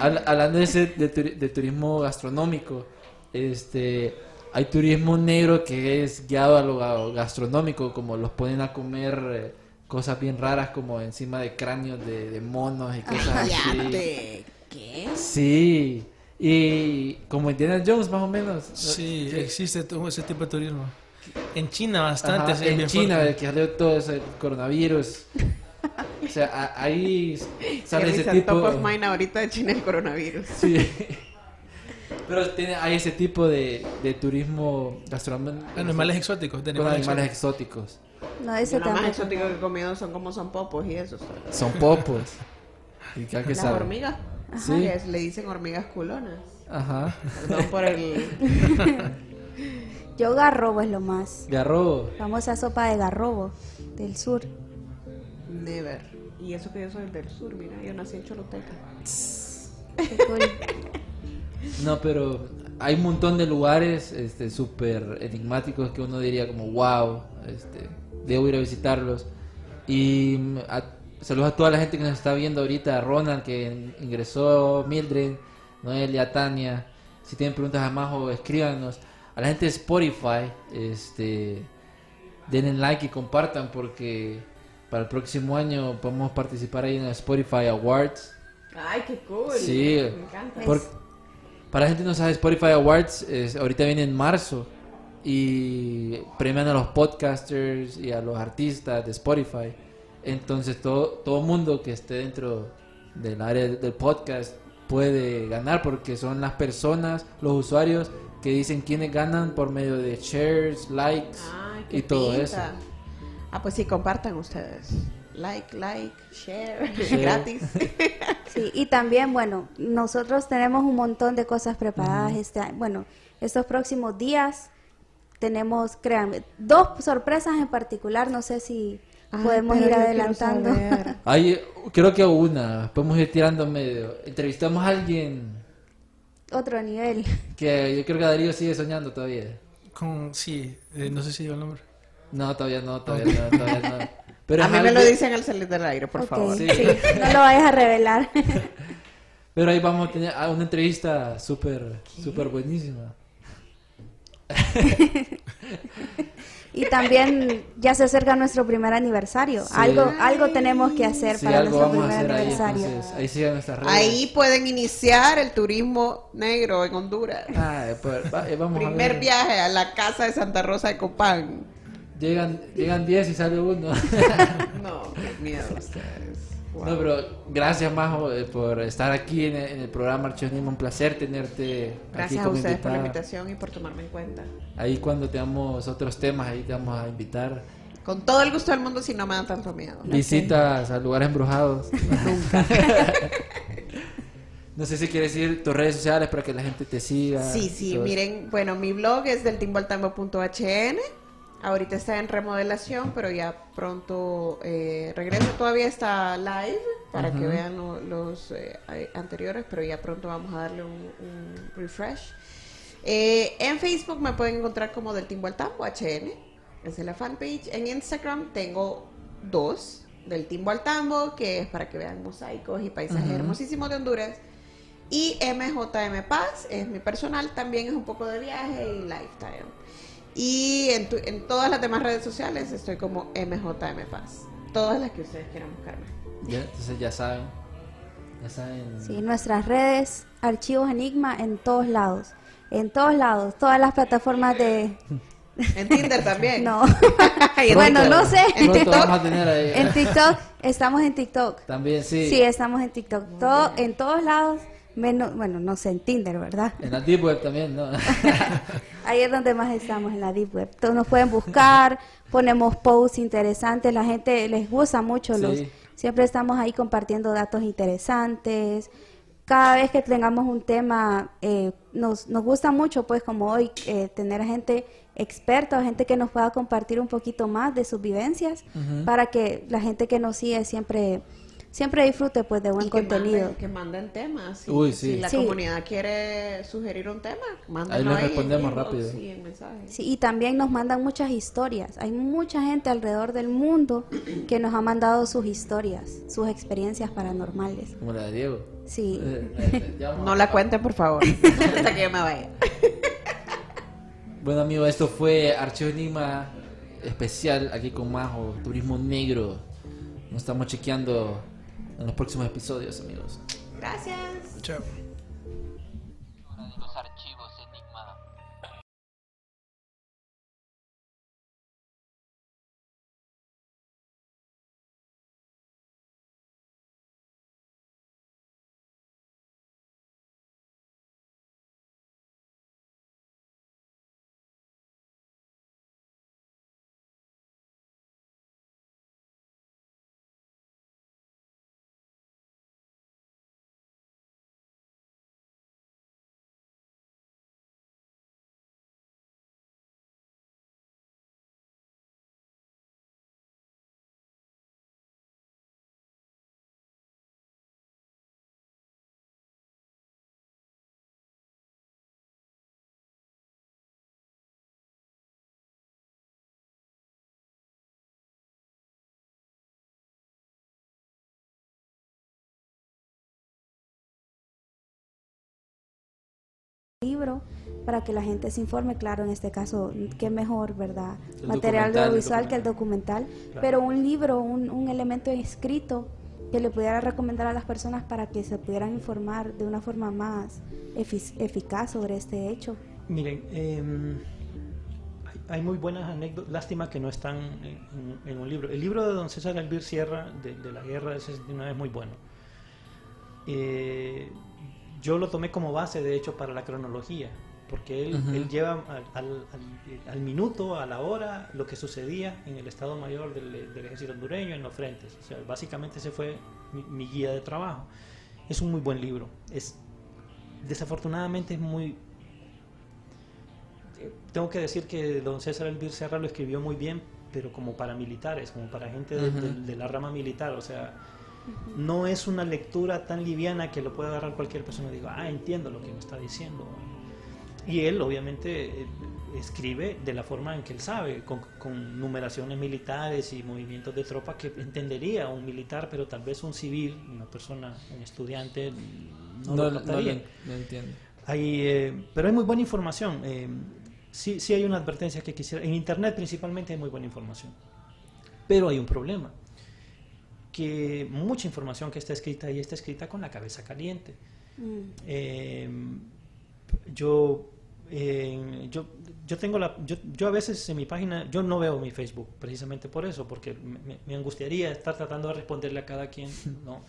Habla- Hablando de, ese, de, turi- de turismo gastronómico, este, hay turismo negro que es guiado a lo ga- gastronómico, como los ponen a comer eh, cosas bien raras como encima de cráneos de, de monos y cosas así. ¿Qué? Sí, y como Indiana Jones más o menos. Sí, existe todo ese tipo de turismo. En China bastante. Ajá, sí, en China, fuerte. el que salió todo ese coronavirus. O sea, a- ahí (laughs) sale ese tipo. top of mind ahorita de China el coronavirus. Sí. Pero tiene, hay ese tipo de, de turismo gastronómico. Animales exóticos. De Con animales animales exóticos. exóticos. No, ese lo más exótico que he comido son como son popos y eso. Son popos. ¿Y qué que Las sabe? hormigas. Sí. Que es- le dicen hormigas culonas. Ajá. Perdón por el... (laughs) (laughs) Yo garrobo es lo más. Garrobo. Famosa sopa de garrobo del sur. Never. Y eso que yo soy del sur, mira, yo nací en cool. (laughs) No, pero hay un montón de lugares este súper enigmáticos que uno diría como wow, este, debo ir a visitarlos. Y mm, a- saludos a toda la gente que nos está viendo ahorita, a Ronald que in- ingresó, Mildred, Noelia, Tania. Si tienen preguntas a Majo, escríbanos. A la gente de Spotify, este, denle like y compartan porque para el próximo año podemos participar ahí en el Spotify Awards. Ay, qué cool. Sí. Me encanta. Por- para la gente que no sabe, Spotify Awards es- ahorita viene en marzo y premian a los podcasters y a los artistas de Spotify. Entonces todo todo mundo que esté dentro del área del podcast puede ganar porque son las personas, los usuarios que dicen quiénes ganan por medio de shares, likes y todo pinta. eso. Ah, pues sí, compartan ustedes. Like, like, share, Share. (laughs) gratis. (laughs) Sí, y también, bueno, nosotros tenemos un montón de cosas preparadas este año. Bueno, estos próximos días tenemos, créanme, dos sorpresas en particular. No sé si Ay, podemos ir quiero adelantando. saber. Hay, creo que una, podemos ir tirando medio. Entrevistamos a alguien Otro nivel. que yo creo que Darío sigue soñando todavía. Con, sí, eh, no sé si digo el nombre. No, todavía no, todavía no, todavía no. Pero a mí me lo dicen al salir del aire, por favor. Sí. sí, no lo vayas a revelar. (laughs) Pero ahí vamos a tener una entrevista súper, súper buenísima. (laughs) Y también ya se acerca nuestro primer aniversario. Sí. Algo algo tenemos que hacer Sí, para nuestro a primer hacer ahí, aniversario. entonces, ahí sigan nuestras redes. Ahí pueden iniciar el turismo negro en Honduras. Ah, pues, va- eh, vamos a Primer ver. viaje a la casa de Santa Rosa de Copán. Llegan, llegan 10 y sale uno. (laughs) No, miedo. Wow. No, pero gracias, Majo, eh, por estar aquí en el, en el programa Archivnismo. Un placer tenerte aquí Gracias a como ustedes por la invitación y por tomarme en cuenta. Ahí cuando tengamos otros temas, ahí te vamos a invitar. Con todo el gusto del mundo si no me dan tanto miedo. Visitas a lugares embrujados. (laughs) (laughs) no sé si quieres decir tus redes sociales para que la gente te siga. Sí, sí, miren, bueno, mi blog es del timboaltambo.hn. Ahorita está en remodelación, pero ya pronto eh, regreso. Todavía está live para que vean lo- los eh, anteriores, pero ya pronto vamos a darle un, un refresh. Eh, en Facebook me pueden encontrar como del Timbo al Tambo, HN. Esa es la fanpage. En Instagram tengo dos. Del Timbo al Tambo, que es para que vean mosaicos y paisajes hermosísimos de Honduras. Y MJM Paz es mi personal, también es un poco de viaje y lifestyle. Y en, tu- en todas las demás redes sociales estoy como MJM Paz. Todas las que ustedes quieran buscarme. Ya, entonces ya saben. Ya saben. Sí, nuestras redes, archivos Enigma en todos lados. En todos lados, todas las plataformas de... (laughs) En Tinder también. No. (laughs) Bueno, no sé. En TikTok. vamos a tener ahí. En TikTok, estamos en TikTok. También, sí. Sí, estamos en TikTok. Todo, en todos lados, menos, bueno, no sé, en Tinder, ¿verdad? En la Deep Web también, ¿no? (laughs) Ahí es donde más estamos, en la Deep Web. Todos nos pueden buscar, ponemos posts interesantes, la gente les gusta mucho. Sí. los Siempre estamos ahí compartiendo datos interesantes. Cada vez que tengamos un tema, eh, nos, nos gusta mucho, pues como hoy, eh, tener gente experta o gente que nos pueda compartir un poquito más de sus vivencias para que la gente que nos sigue siempre, siempre disfrute pues de buen Y que contenido. manden- que manden temas. Si, Uy, sí. si la Sí. comunidad quiere sugerir un tema, mándenlo ahí en respondemos rápido. y en. Sí, y también nos mandan muchas historias. Hay mucha gente alrededor del mundo que nos ha mandado sus historias, sus experiencias paranormales. Como la de Diego. Sí. (laughs) Eh, eh, vamos No la cuenten, por favor, (laughs) hasta que yo me vaya. Bueno, amigos, esto fue Archivo Enigma especial aquí con Majo, Turismo Negro. Nos estamos chequeando en los próximos episodios, amigos. Gracias. Chao. Libro para que la gente se informe, claro, en este caso, qué mejor, ¿verdad? El Material audiovisual que el documental, pero un libro, un, un elemento escrito que le pudiera recomendar a las personas para que se pudieran informar de una forma más efic- eficaz sobre este hecho. Miren, em, hay, muy buenas anécdotas. Lástima que no están en, un libro. El libro de don César Albir Sierra, de, de la guerra del 69, es muy bueno. Eh, yo lo tomé como base, de hecho, para la cronología, porque él, él lleva al, al- al- al minuto, a la hora, lo que sucedía en el Estado Mayor del, del Ejército hondureño, en los frentes. O sea, básicamente ese fue mi, mi guía de trabajo. Es un muy buen libro. Es, desafortunadamente es muy eh, tengo que decir que don César Elvir Serra lo escribió muy bien, pero como para militares, como para gente de, de- de la rama militar, o sea, no es una lectura tan liviana que lo pueda agarrar cualquier persona y diga, ah, entiendo lo que me está diciendo. Y él obviamente eh, escribe de la forma en que él sabe, con, con numeraciones militares y movimientos de tropas que entendería un militar, pero tal vez un civil, una persona, un estudiante, no, No, lo no, lo- no entiendo. Hay, eh, pero hay muy buena información. eh, sí, sí hay una advertencia que quisiera. En Internet principalmente hay muy buena información. Pero hay un problema. Que mucha información que está escrita ahí está escrita con la cabeza caliente. Mm. Eh, yo, eh, yo, yo tengo la, yo, yo a veces en mi página, yo no veo mi Facebook precisamente por eso, porque me, me- angustiaría estar tratando de responderle a cada quien, (laughs) ¿no?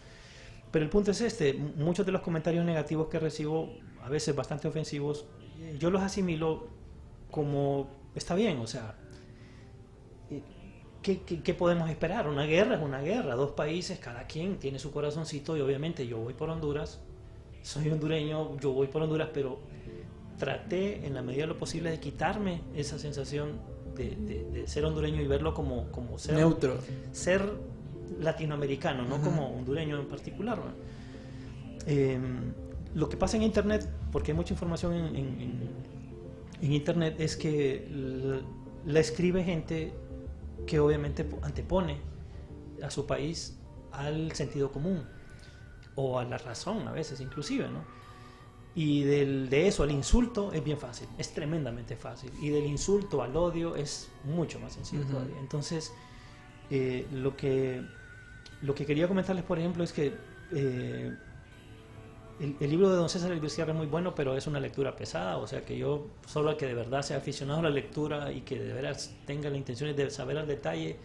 Pero el punto es este, muchos de los comentarios negativos que recibo, a veces bastante ofensivos, eh, yo los asimilo como, está bien, o sea, ¿qué, qué, qué podemos esperar? Una guerra es una guerra, dos países, cada quien tiene su corazoncito y obviamente yo voy por Honduras, soy hondureño, yo voy por Honduras, pero traté en la medida de lo posible de quitarme esa sensación de, de- de ser hondureño y verlo como, como ser, Neutro. ser latinoamericano, no como hondureño en particular. ¿no? Eh, lo que pasa en Internet, porque hay mucha información en, en- en- en Internet, es que la escribe gente que obviamente po- antepone a su país al sentido común o a la razón a veces inclusive, ¿no? Y del, de eso al insulto es bien fácil, es tremendamente fácil. Y del insulto al odio es mucho más sencillo todavía. Entonces, eh, lo, que, lo que quería comentarles, por ejemplo, es que eh, el, el libro de Don César El es muy bueno, pero es una lectura pesada. O sea que yo, solo el que de verdad sea aficionado a la lectura y que de veras tenga la intención de saber al detalle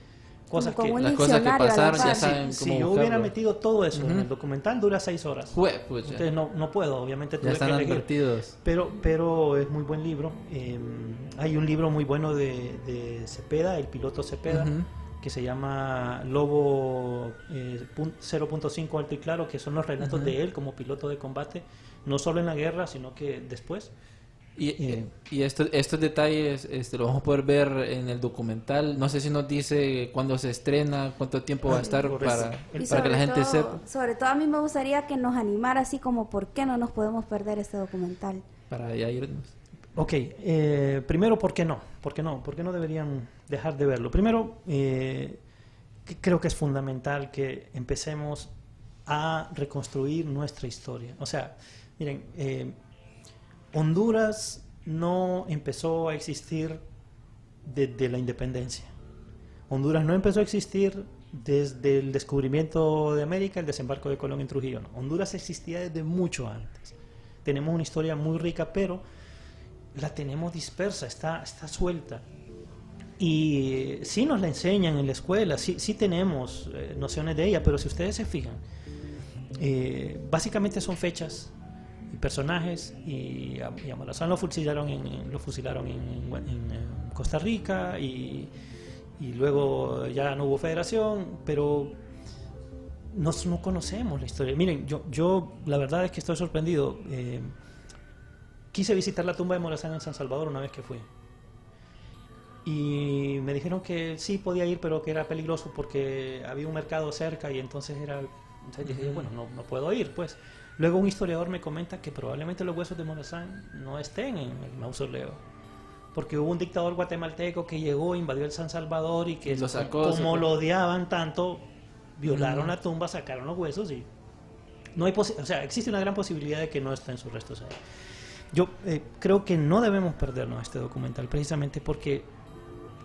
cosas Como que... Las cosas que pasaron ya saben Si cómo yo hubiera metido todo eso en el documental, dura seis horas. Jue- pucha. Entonces no, no puedo, obviamente tuve ya están que elegir. advertidos. Pero, pero es muy buen libro. Eh, hay un libro muy bueno de, de Cepeda, el piloto Cepeda. Que se llama Lobo eh, pun- 0.5 Alto y Claro, que son los relatos Ujú. de él como piloto de combate, no solo en la guerra, sino que después. Y, Eh. y esto- estos detalles este, los vamos a poder ver en el documental. No sé si nos dice cuándo se estrena, cuánto tiempo va a estar correcto. para, para que la gente todo- sepa. Sobre todo a mí me gustaría que nos animara así como por qué no nos podemos perder este documental. Para ya irnos. Ok, eh, primero, ¿por qué no? ¿Por qué no? ¿Por qué no deberían dejar de verlo? Primero, eh, creo que es fundamental que empecemos a reconstruir nuestra historia. O sea, miren, eh, Honduras no empezó a existir desde la independencia. Honduras no empezó a existir desde el descubrimiento de América, el desembarco de Colón en Trujillo. no. Honduras existía desde mucho antes. Tenemos una historia muy rica, pero la tenemos dispersa, está, está suelta. Y sí nos la enseñan en la escuela, sí, sí tenemos eh, nociones de ella, pero si ustedes se fijan, eh, básicamente son fechas y personajes y y lo fusilaron en, lo fusilaron en, eh, Costa Rica y, luego ya no hubo federación, pero nos- no conocemos la historia. Miren, yo, yo la verdad es que estoy sorprendido. eh, quise visitar la tumba de Morazán en San Salvador una vez que fui. Y me dijeron que sí podía ir, pero que era peligroso porque había un mercado cerca y entonces era... Entonces dije, yo, bueno, no, no puedo ir, pues. Luego un historiador me comenta que probablemente los huesos de Morazán no estén en el mausoleo. Porque hubo un dictador guatemalteco que llegó, invadió el San Salvador y que Y lo sacó, como lo odiaban tanto, violaron Mm. la tumba, sacaron los huesos y no hay o sea, existe una gran posibilidad de que no estén sus restos ahí. Yo eh, creo que no debemos perdernos este documental precisamente porque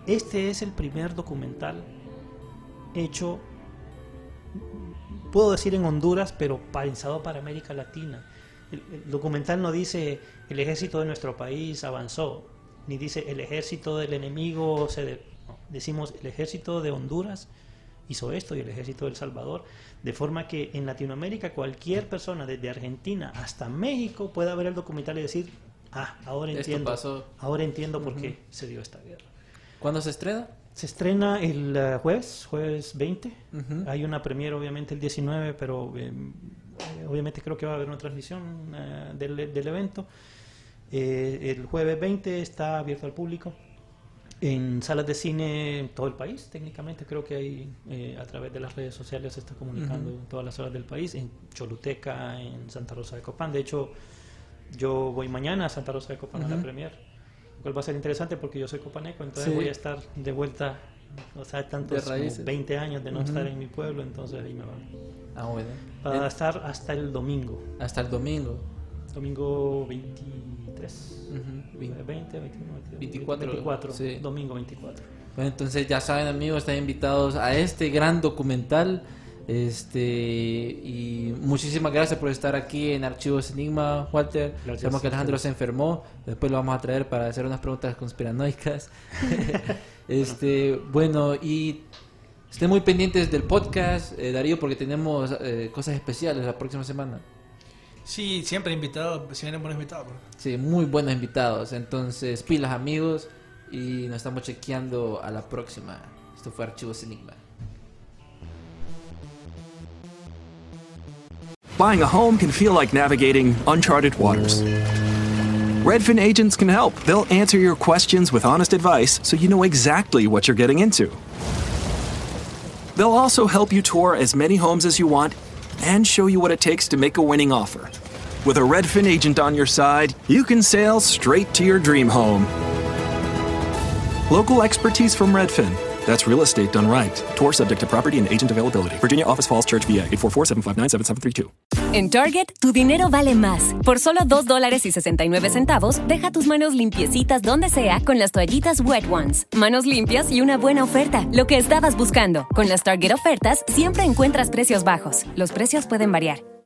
este es el primer documental hecho, puedo decir en Honduras, pero pensado para América Latina. El, documental no dice el ejército de nuestro país avanzó, ni dice el ejército del enemigo se... de- decimos el ejército de Honduras hizo esto y el ejército de Salvador, de forma que en Latinoamérica cualquier persona, desde Argentina hasta México, pueda ver el documental y decir, ah, ahora entiendo, ahora entiendo por qué se dio esta guerra. ¿Cuándo se estrena? Se estrena el eh, jueves, jueves 20. Ujú. Hay una premiere obviamente el 19, pero eh, eh, obviamente creo que va a haber una transmisión eh, del, del evento. Eh, el jueves 20 está abierto al público en salas de cine en todo el país, técnicamente creo que hay eh, a través de las redes sociales se está comunicando en todas las salas del país, en Choluteca, en Santa Rosa de Copán. De hecho, yo voy mañana a Santa Rosa de Copán a la premier, lo cual va a ser interesante porque yo soy copaneco, entonces Sí. voy a estar de vuelta, o sea, tantos como raíces. 20 años de no estar en mi pueblo, entonces ahí me van. Ah, bueno. Para Eh, estar hasta el domingo. hasta el domingo. Domingo 23. Ujú, Eh, 20. 20, 21, 22, 24, 24. sí. Domingo 24. Bueno, entonces ya saben amigos, están invitados a este gran documental. Este y muchísimas gracias por estar aquí en Archivos Enigma, Walter. Gracias Sabemos que Alejandro se enfermó, después lo vamos a traer para hacer unas preguntas conspiranoicas. (laughs) este, bueno, y estén muy pendientes del podcast, eh, Darío, porque tenemos eh, cosas especiales la próxima semana. Sí, siempre invitados, si vienen buenos invitados. bro. Sí, muy buenos invitados. Entonces, pilas amigos y nos estamos chequeando a la próxima. Esto fue Archivos Enigma. Buying a home can feel like navigating uncharted waters. Redfin agents can help. They'll answer your questions with honest advice so you know exactly what you're getting into. They'll also help you tour as many homes as you want and show you what it takes to make a winning offer. With a Redfin agent on your side, you can sail straight to your dream home. Local expertise from Redfin. That's real estate done right. Tour subject to property and agent availability. Virginia Office Falls Church, VA 844 759 7732. En Target, tu dinero vale más. Por solo 2 dólares y 69 centavos, deja tus manos limpiecitas donde sea con las toallitas Wet Ones. Manos limpias y una buena oferta. Lo que estabas buscando. Con las Target ofertas, siempre encuentras precios bajos. Los precios pueden variar.